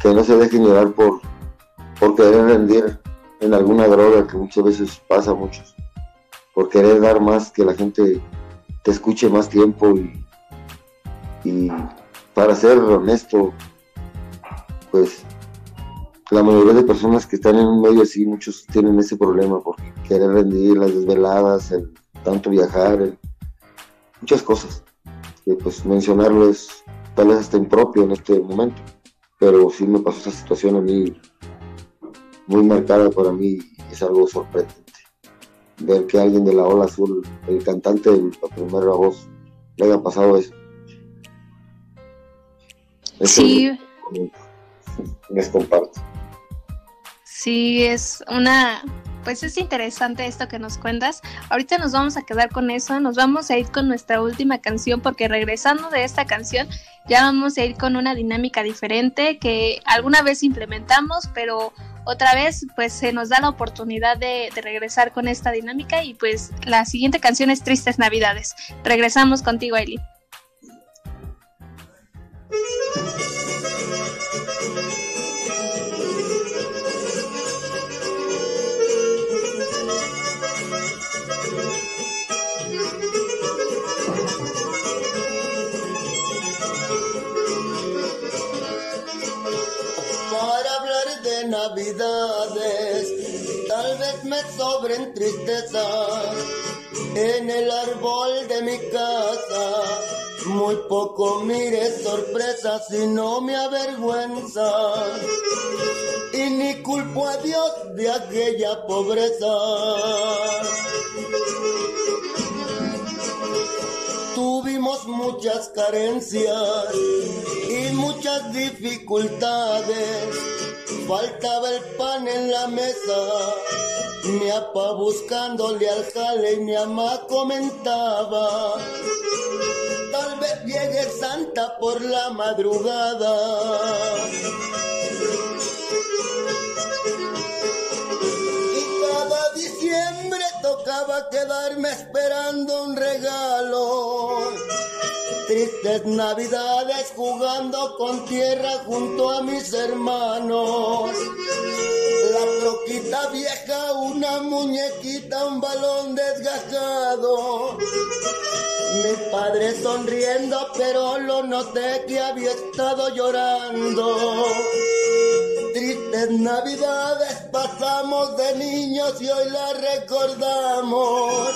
que no se dejen llevar por, por querer rendir en alguna droga que muchas veces pasa a muchos, por querer dar más, que la gente te escuche más tiempo y, y para ser honesto, pues la mayoría de personas que están en un medio así, muchos tienen ese problema por querer rendir las desveladas, el tanto viajar, muchas cosas. Y pues mencionarlo es tal vez hasta impropio en este momento, pero sí me pasó esa situación a mí muy marcada para mí es algo sorprendente. Ver que alguien de la Ola Azul, el cantante de la primera voz, le haya pasado eso. sí. Les comparto. Sí, es una, pues es interesante esto que nos cuentas. Ahorita nos vamos a quedar con eso, nos vamos a ir con nuestra última canción porque regresando de esta canción ya vamos a ir con una dinámica diferente que alguna vez implementamos, pero otra vez pues se nos da la oportunidad de, regresar con esta dinámica y pues la siguiente canción es Tristes Navidades. Regresamos contigo, Eli. Navidades, tal vez me sobren tristezas en el árbol de mi casa. Muy poco mire sorpresas y no me avergüenza. Y ni culpo a Dios de aquella pobreza. Tuvimos muchas carencias y muchas dificultades faltaba el pan en la mesa. Mi apa buscándole al jale y mi ama comentaba. Tal vez llegue Santa por la madrugada. Y cada diciembre tocaba quedarme esperando un regalo tristes navidades jugando con tierra junto a mis hermanos. La troquita vieja, una muñequita, un balón desgajado. Mi padre sonriendo, pero lo noté que había estado llorando. Tristes navidades pasamos de niños y hoy las recordamos.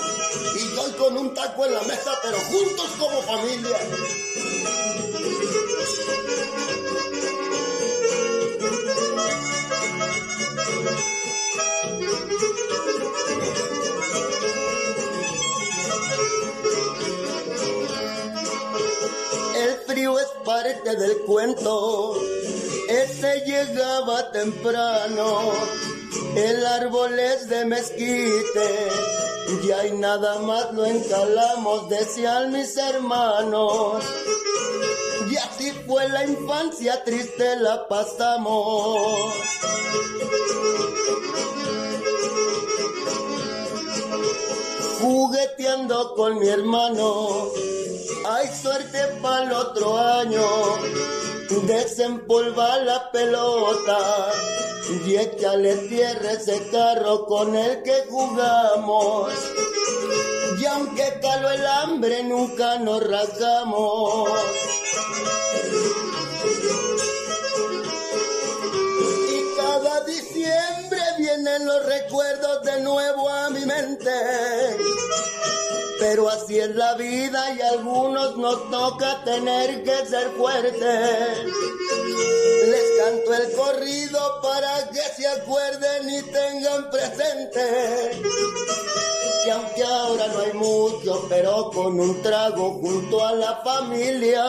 Y doy con un taco en la mesa, pero juntos como familia. El frío es parte del cuento ese llegaba temprano, el árbol es de mezquite, y hay nada más lo encalamos, decían mis hermanos. Y así fue la infancia, triste la pasamos. Jugueteando con mi hermano, hay suerte para el otro año desempolva la pelota y échale tierra ese carro con el que jugamos. Y aunque caló el hambre, nunca nos rasgamos. Y cada diciembre vienen los recuerdos de nuevo a mi mente pero así es la vida y a algunos nos toca tener que ser fuertes. Les canto el corrido para que se acuerden y tengan presente que aunque ahora no hay mucho, pero con un trago junto a la familia,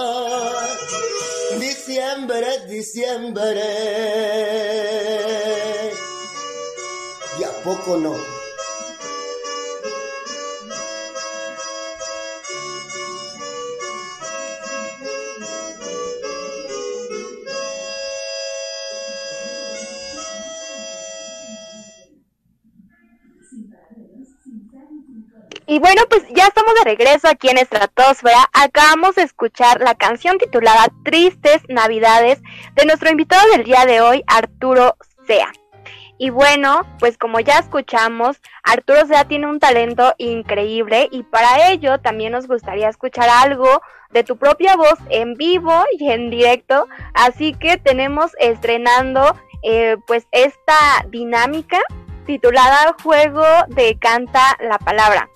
diciembre es diciembre. ¿Y a poco no? Y bueno, pues ya estamos de regreso aquí en Estratosfera. Acabamos de escuchar la canción titulada Tristes Navidades de nuestro invitado del día de hoy, Arturo Sea. Y bueno, pues como ya escuchamos, Arturo Sea tiene un talento increíble y para ello también nos gustaría escuchar algo de tu propia voz en vivo y en directo. Así que tenemos estrenando eh, pues esta dinámica titulada Juego de Canta la Palabra.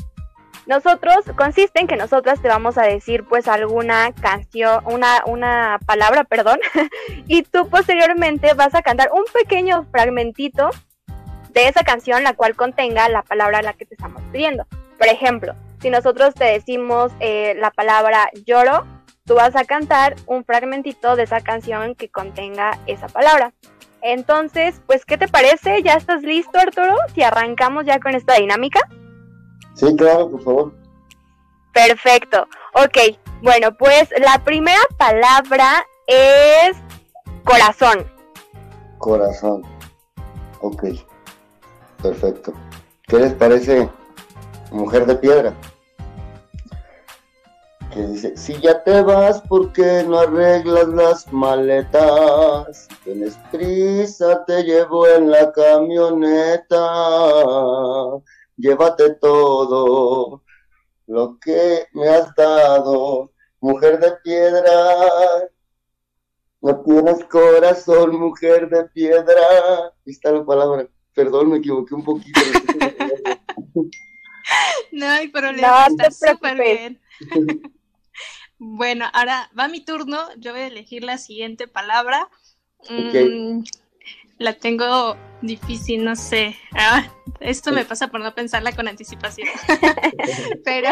Nosotros, consiste en que nosotras te vamos a decir pues alguna canción, una, una palabra, perdón, y tú posteriormente vas a cantar un pequeño fragmentito de esa canción la cual contenga la palabra a la que te estamos pidiendo. Por ejemplo, si nosotros te decimos eh, la palabra lloro, tú vas a cantar un fragmentito de esa canción que contenga esa palabra. Entonces, pues, ¿qué te parece? ¿Ya estás listo, Arturo? Si arrancamos ya con esta dinámica. Sí, claro, por favor. Perfecto. Ok, bueno, pues la primera palabra es corazón. Corazón. Ok, perfecto. ¿Qué les parece Mujer de Piedra? Que dice, si ya te vas, ¿por qué no arreglas las maletas? Tienes prisa, te llevo en la camioneta llévate todo lo que me has dado, mujer de piedra. No tienes corazón, mujer de piedra. Ahí está la palabra. Perdón, me equivoqué un poquito. no hay problema, está súper bien. bueno, ahora va mi turno. Yo voy a elegir la siguiente palabra. Mm, la tengo difícil, no sé. Ah, esto me pasa por no pensarla con anticipación. Pero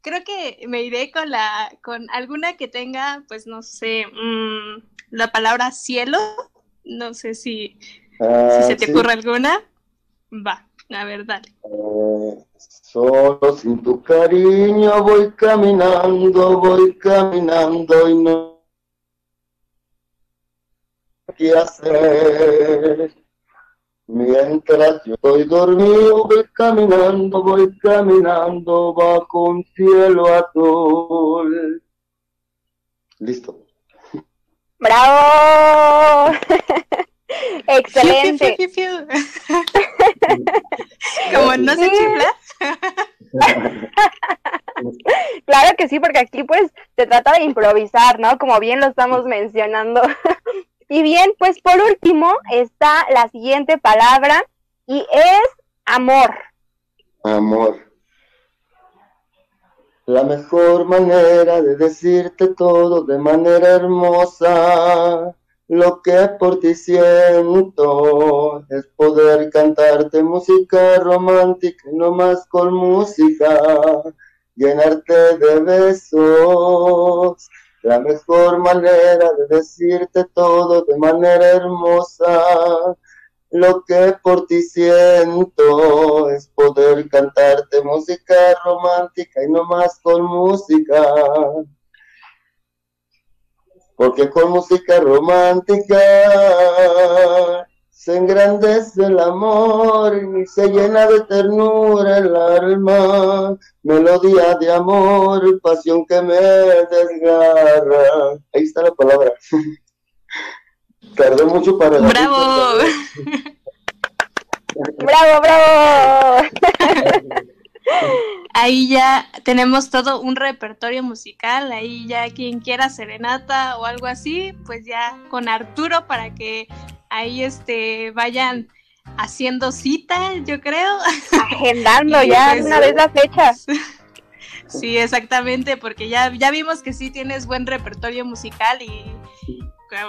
creo que me iré con la, con alguna que tenga, pues no sé, mm, la palabra cielo. No sé si, si se te ah, ocurre alguna. Va, a ver, dale. Eh, solo sin tu cariño voy caminando, voy caminando y no qué hacer Mientras yo estoy dormido, voy caminando, voy caminando bajo un cielo azul. Listo. ¡Bravo! Excelente. Como no se chifla. claro que sí, porque aquí pues se trata de improvisar, ¿no? Como bien lo estamos mencionando. Y bien, pues por último está la siguiente palabra y es amor. Amor. La mejor manera de decirte todo de manera hermosa, lo que por ti siento es poder cantarte música romántica no más con música, llenarte de besos la mejor manera de decirte todo de manera hermosa. Lo que por ti siento es poder cantarte música romántica y no más con música. Porque con música romántica se engrandece el amor y se llena de ternura el alma, melodía de amor, pasión que me desgarra. Ahí está la palabra. Tardé mucho para... ¡Bravo! ¡Bravo, bravo! ahí ya tenemos todo un repertorio musical, ahí ya quien quiera serenata o algo así, pues ya con Arturo para que ahí este vayan haciendo cita, yo creo. Agendando ya pues, una vez la fecha. Sí, exactamente, porque ya, ya vimos que sí tienes buen repertorio musical y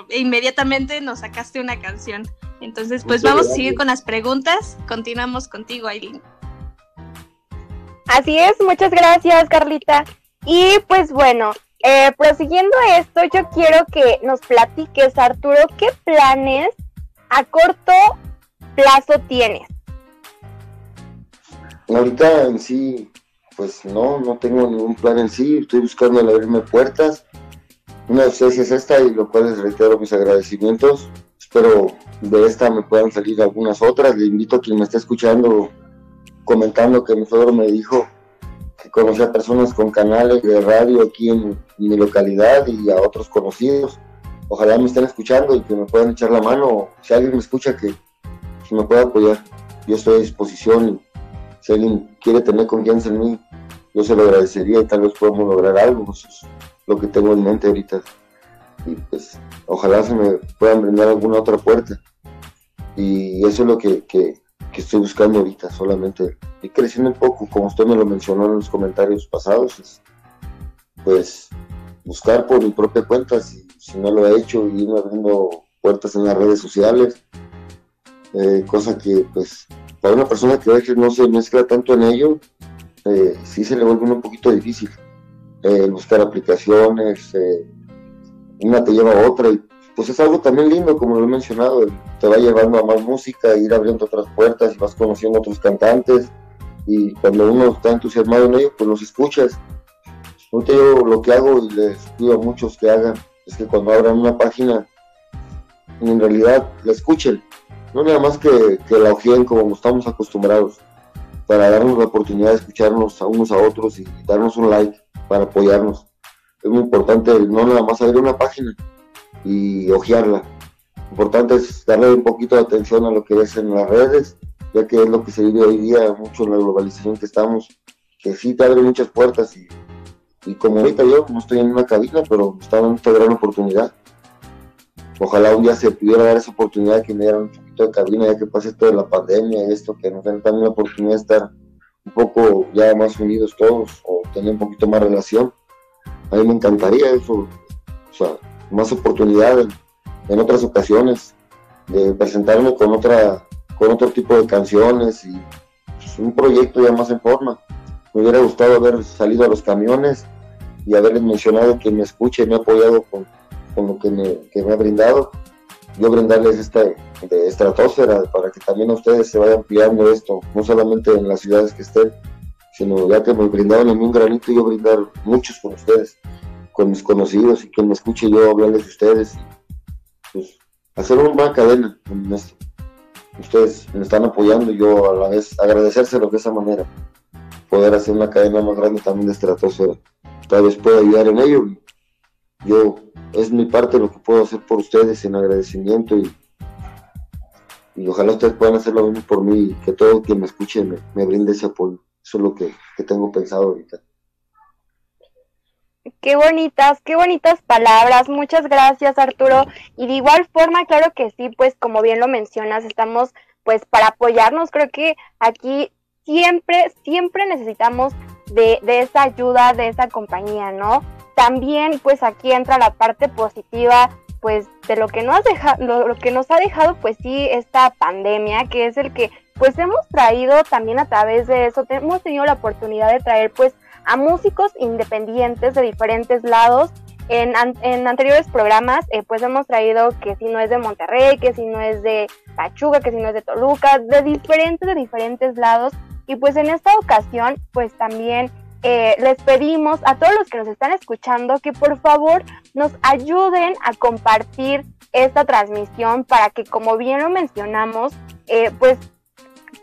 e inmediatamente nos sacaste una canción. Entonces, pues vamos a seguir con las preguntas. Continuamos contigo, Aileen. Así es, muchas gracias, Carlita. Y pues bueno, eh, prosiguiendo esto, yo quiero que nos platiques, Arturo, qué planes a corto plazo tienes. Ahorita en sí, pues no, no tengo ningún plan en sí, estoy buscando abrirme puertas. Una de ustedes es esta y lo cual les reitero mis agradecimientos. Espero de esta me puedan salir algunas otras. Le invito a quien me esté escuchando comentando que mi suegro me dijo que conocía personas con canales de radio aquí en, mi localidad y a otros conocidos. Ojalá me estén escuchando y que me puedan echar la mano. Si alguien me escucha, que, me pueda apoyar. Yo estoy a disposición. Si alguien quiere tener confianza en mí, yo se lo agradecería y tal vez podamos lograr algo. Eso es lo que tengo en mente ahorita. Y pues ojalá se me puedan brindar alguna otra puerta. Y eso es lo que, que, que estoy buscando ahorita, solamente y creciendo un poco, como usted me lo mencionó en los comentarios pasados, pues buscar por mi propia cuenta, si, no lo he hecho, irme abriendo puertas en las redes sociales, eh, cosa que pues para una persona que no se mezcla tanto en ello, eh, sí se le vuelve un poquito difícil eh, buscar aplicaciones, una te lleva a otra y pues es algo también lindo, como lo he mencionado, te va llevando a más música, ir abriendo otras puertas y vas conociendo otros cantantes y cuando uno está entusiasmado en ello, pues los escuchas. Ahorita yo lo que hago y les pido a muchos que hagan es que cuando abran una página, en realidad la escuchen, no nada más que, que la ojeen como estamos acostumbrados, para darnos la oportunidad de escucharnos a unos a otros y darnos un like para apoyarnos. Es muy importante no nada más abrir una página, y ojearla. Importante es darle un poquito de atención a lo que ves en las redes, ya que es lo que se vive hoy día mucho en la globalización que estamos, que sí te abre muchas puertas y, y como ahorita yo no estoy en una cabina, pero está dando esta gran oportunidad. Ojalá un día se pudiera dar esa oportunidad que me dieran un poquito de cabina, ya que pase esto de la pandemia y esto, que nos den también la oportunidad de estar un poco ya más unidos todos o tener un poquito más relación. A mí me encantaría eso. O sea, más oportunidad en, otras ocasiones de presentarme con otra con otro tipo de canciones y pues, un proyecto ya más en forma. Me hubiera gustado haber salido a los camiones y haberles mencionado que me escuche y me ha apoyado con, lo que me, que me, ha brindado. Yo brindarles esta de estratosfera para que también a ustedes se vaya ampliando esto, no solamente en las ciudades que estén, sino ya que me brindaron en un granito, yo brindar muchos con ustedes con mis conocidos y quien me escuche yo hablarles de ustedes. Pues hacer una cadena en esto. Ustedes me están apoyando y yo a la vez agradecérselo de esa manera. Poder hacer una cadena más grande también de estratosfera. Tal vez pueda ayudar en ello. Yo, es mi parte lo que puedo hacer por ustedes en agradecimiento y, y ojalá ustedes puedan hacer lo mismo por mí y que todo quien me escuche me, me brinde ese apoyo. Eso es lo que, que tengo pensado ahorita. Qué bonitas, qué bonitas palabras. Muchas gracias, Arturo. Y de igual forma, claro que sí, pues como bien lo mencionas, estamos pues para apoyarnos. Creo que aquí siempre, siempre necesitamos de, de esa ayuda, de esa compañía, ¿no? También pues aquí entra la parte positiva pues de lo que nos, deja, lo, lo que nos ha dejado pues sí esta pandemia, que es el que pues hemos traído también a través de eso, hemos tenido la oportunidad de traer pues a músicos independientes de diferentes lados. En, en anteriores programas, eh, pues hemos traído que si no es de Monterrey, que si no es de Pachuca, que si no es de Toluca, de diferentes, de diferentes lados. Y pues en esta ocasión, pues también eh, les pedimos a todos los que nos están escuchando que por favor nos ayuden a compartir esta transmisión para que, como bien lo mencionamos, eh, pues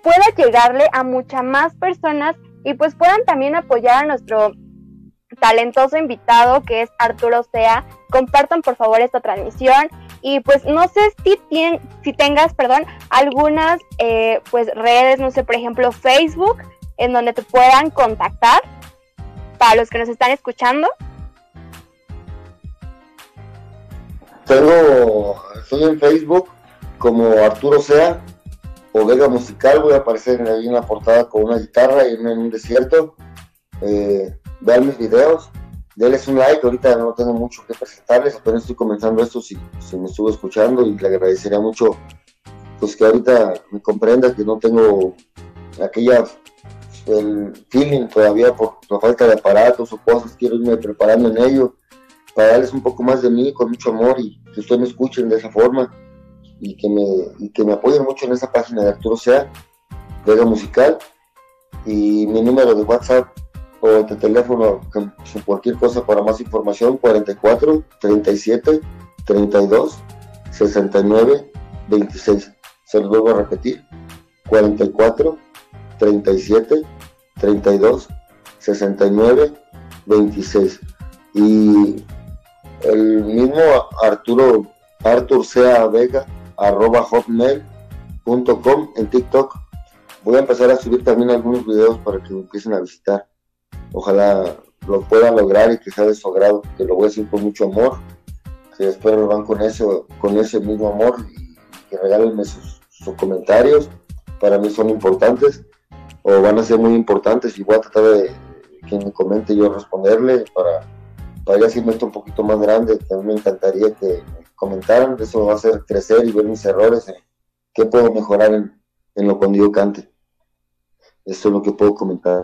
pueda llegarle a muchas más personas y pues puedan también apoyar a nuestro talentoso invitado que es Arturo Sea. Compartan por favor esta transmisión y pues no sé si, si tengas, perdón, algunas eh, pues redes, no sé, por ejemplo Facebook, en donde te puedan contactar para los que nos están escuchando. Tengo, estoy en Facebook como Arturo Sea o Vega Musical, voy a aparecer ahí en la portada con una guitarra y en un desierto. Eh, vean mis videos, denles un like, ahorita no tengo mucho que presentarles, apenas estoy comenzando esto, si, me estuvo escuchando y le agradecería mucho pues que ahorita me comprenda que no tengo aquella el feeling todavía por la falta de aparatos o cosas, quiero irme preparando en ello para darles un poco más de mí con mucho amor y que ustedes me escuchen de esa forma y que me, y que me apoyen mucho en esa página de Arturo Sea, Vega Musical. y mi número de WhatsApp o de teléfono, cualquier cosa para más información, 44 37 32 69 26. Se lo vuelvo a repetir, 44 37 32 69 26. Y el mismo Arturo, Artur Sea Vega, arroba hotmail.com en TikTok. Voy a empezar a subir también algunos videos para que me empiecen a visitar. Ojalá lo puedan lograr y que sea de su agrado, que lo voy a hacer con mucho amor. Que espero van con eso, con ese mismo amor y que regálenme sus, comentarios. Para mí son importantes o van a ser muy importantes y voy a tratar de que me comente yo responderle para, para ya hacerme esto un poquito más grande. También me encantaría que comentaran, eso va a hacer crecer y ver mis errores, en qué puedo mejorar en, en lo cuando yo cante. Eso es lo que puedo comentar.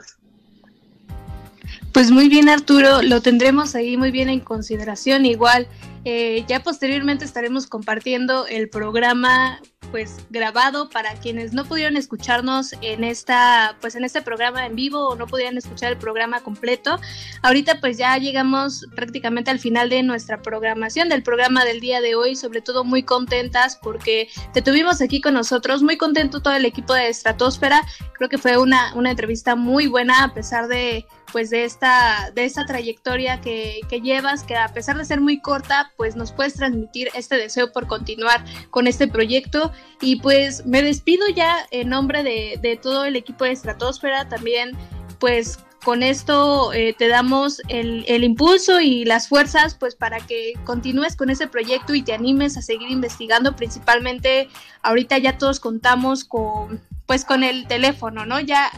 Pues muy bien Arturo, lo tendremos ahí muy bien en consideración. Igual, eh, ya posteriormente estaremos compartiendo el programa pues grabado para quienes no pudieron escucharnos en esta pues en este programa en vivo o no pudieran escuchar el programa completo. Ahorita pues ya llegamos prácticamente al final de nuestra programación del programa del día de hoy, sobre todo muy contentas porque te tuvimos aquí con nosotros, muy contento todo el equipo de Estratosfera. Creo que fue una, una entrevista muy buena a pesar de pues de esta, de esta trayectoria que, que, llevas, que a pesar de ser muy corta, pues nos puedes transmitir este deseo por continuar con este proyecto. Y pues me despido ya en nombre de, de todo el equipo de Estratosfera, también pues con esto eh, te damos el, el, impulso y las fuerzas pues para que continúes con ese proyecto y te animes a seguir investigando principalmente ahorita ya todos contamos con pues con el teléfono, ¿no? Ya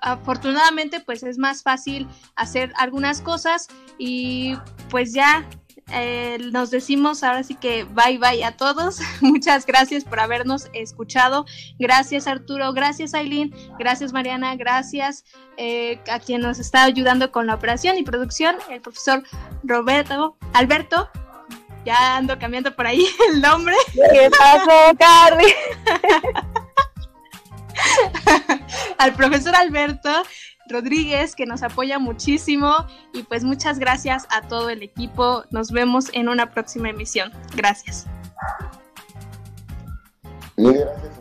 afortunadamente pues es más fácil hacer algunas cosas y pues ya eh, nos decimos ahora sí que bye bye a todos. Muchas gracias por habernos escuchado. Gracias Arturo, gracias Aileen, gracias Mariana, gracias eh, a quien nos está ayudando con la operación y producción, el profesor Roberto Alberto. Ya ando cambiando por ahí el nombre. ¿Qué pasó, Carly? al profesor Alberto Rodríguez, que nos apoya muchísimo. Y pues muchas gracias a todo el equipo. Nos vemos en una próxima emisión. Gracias. gracias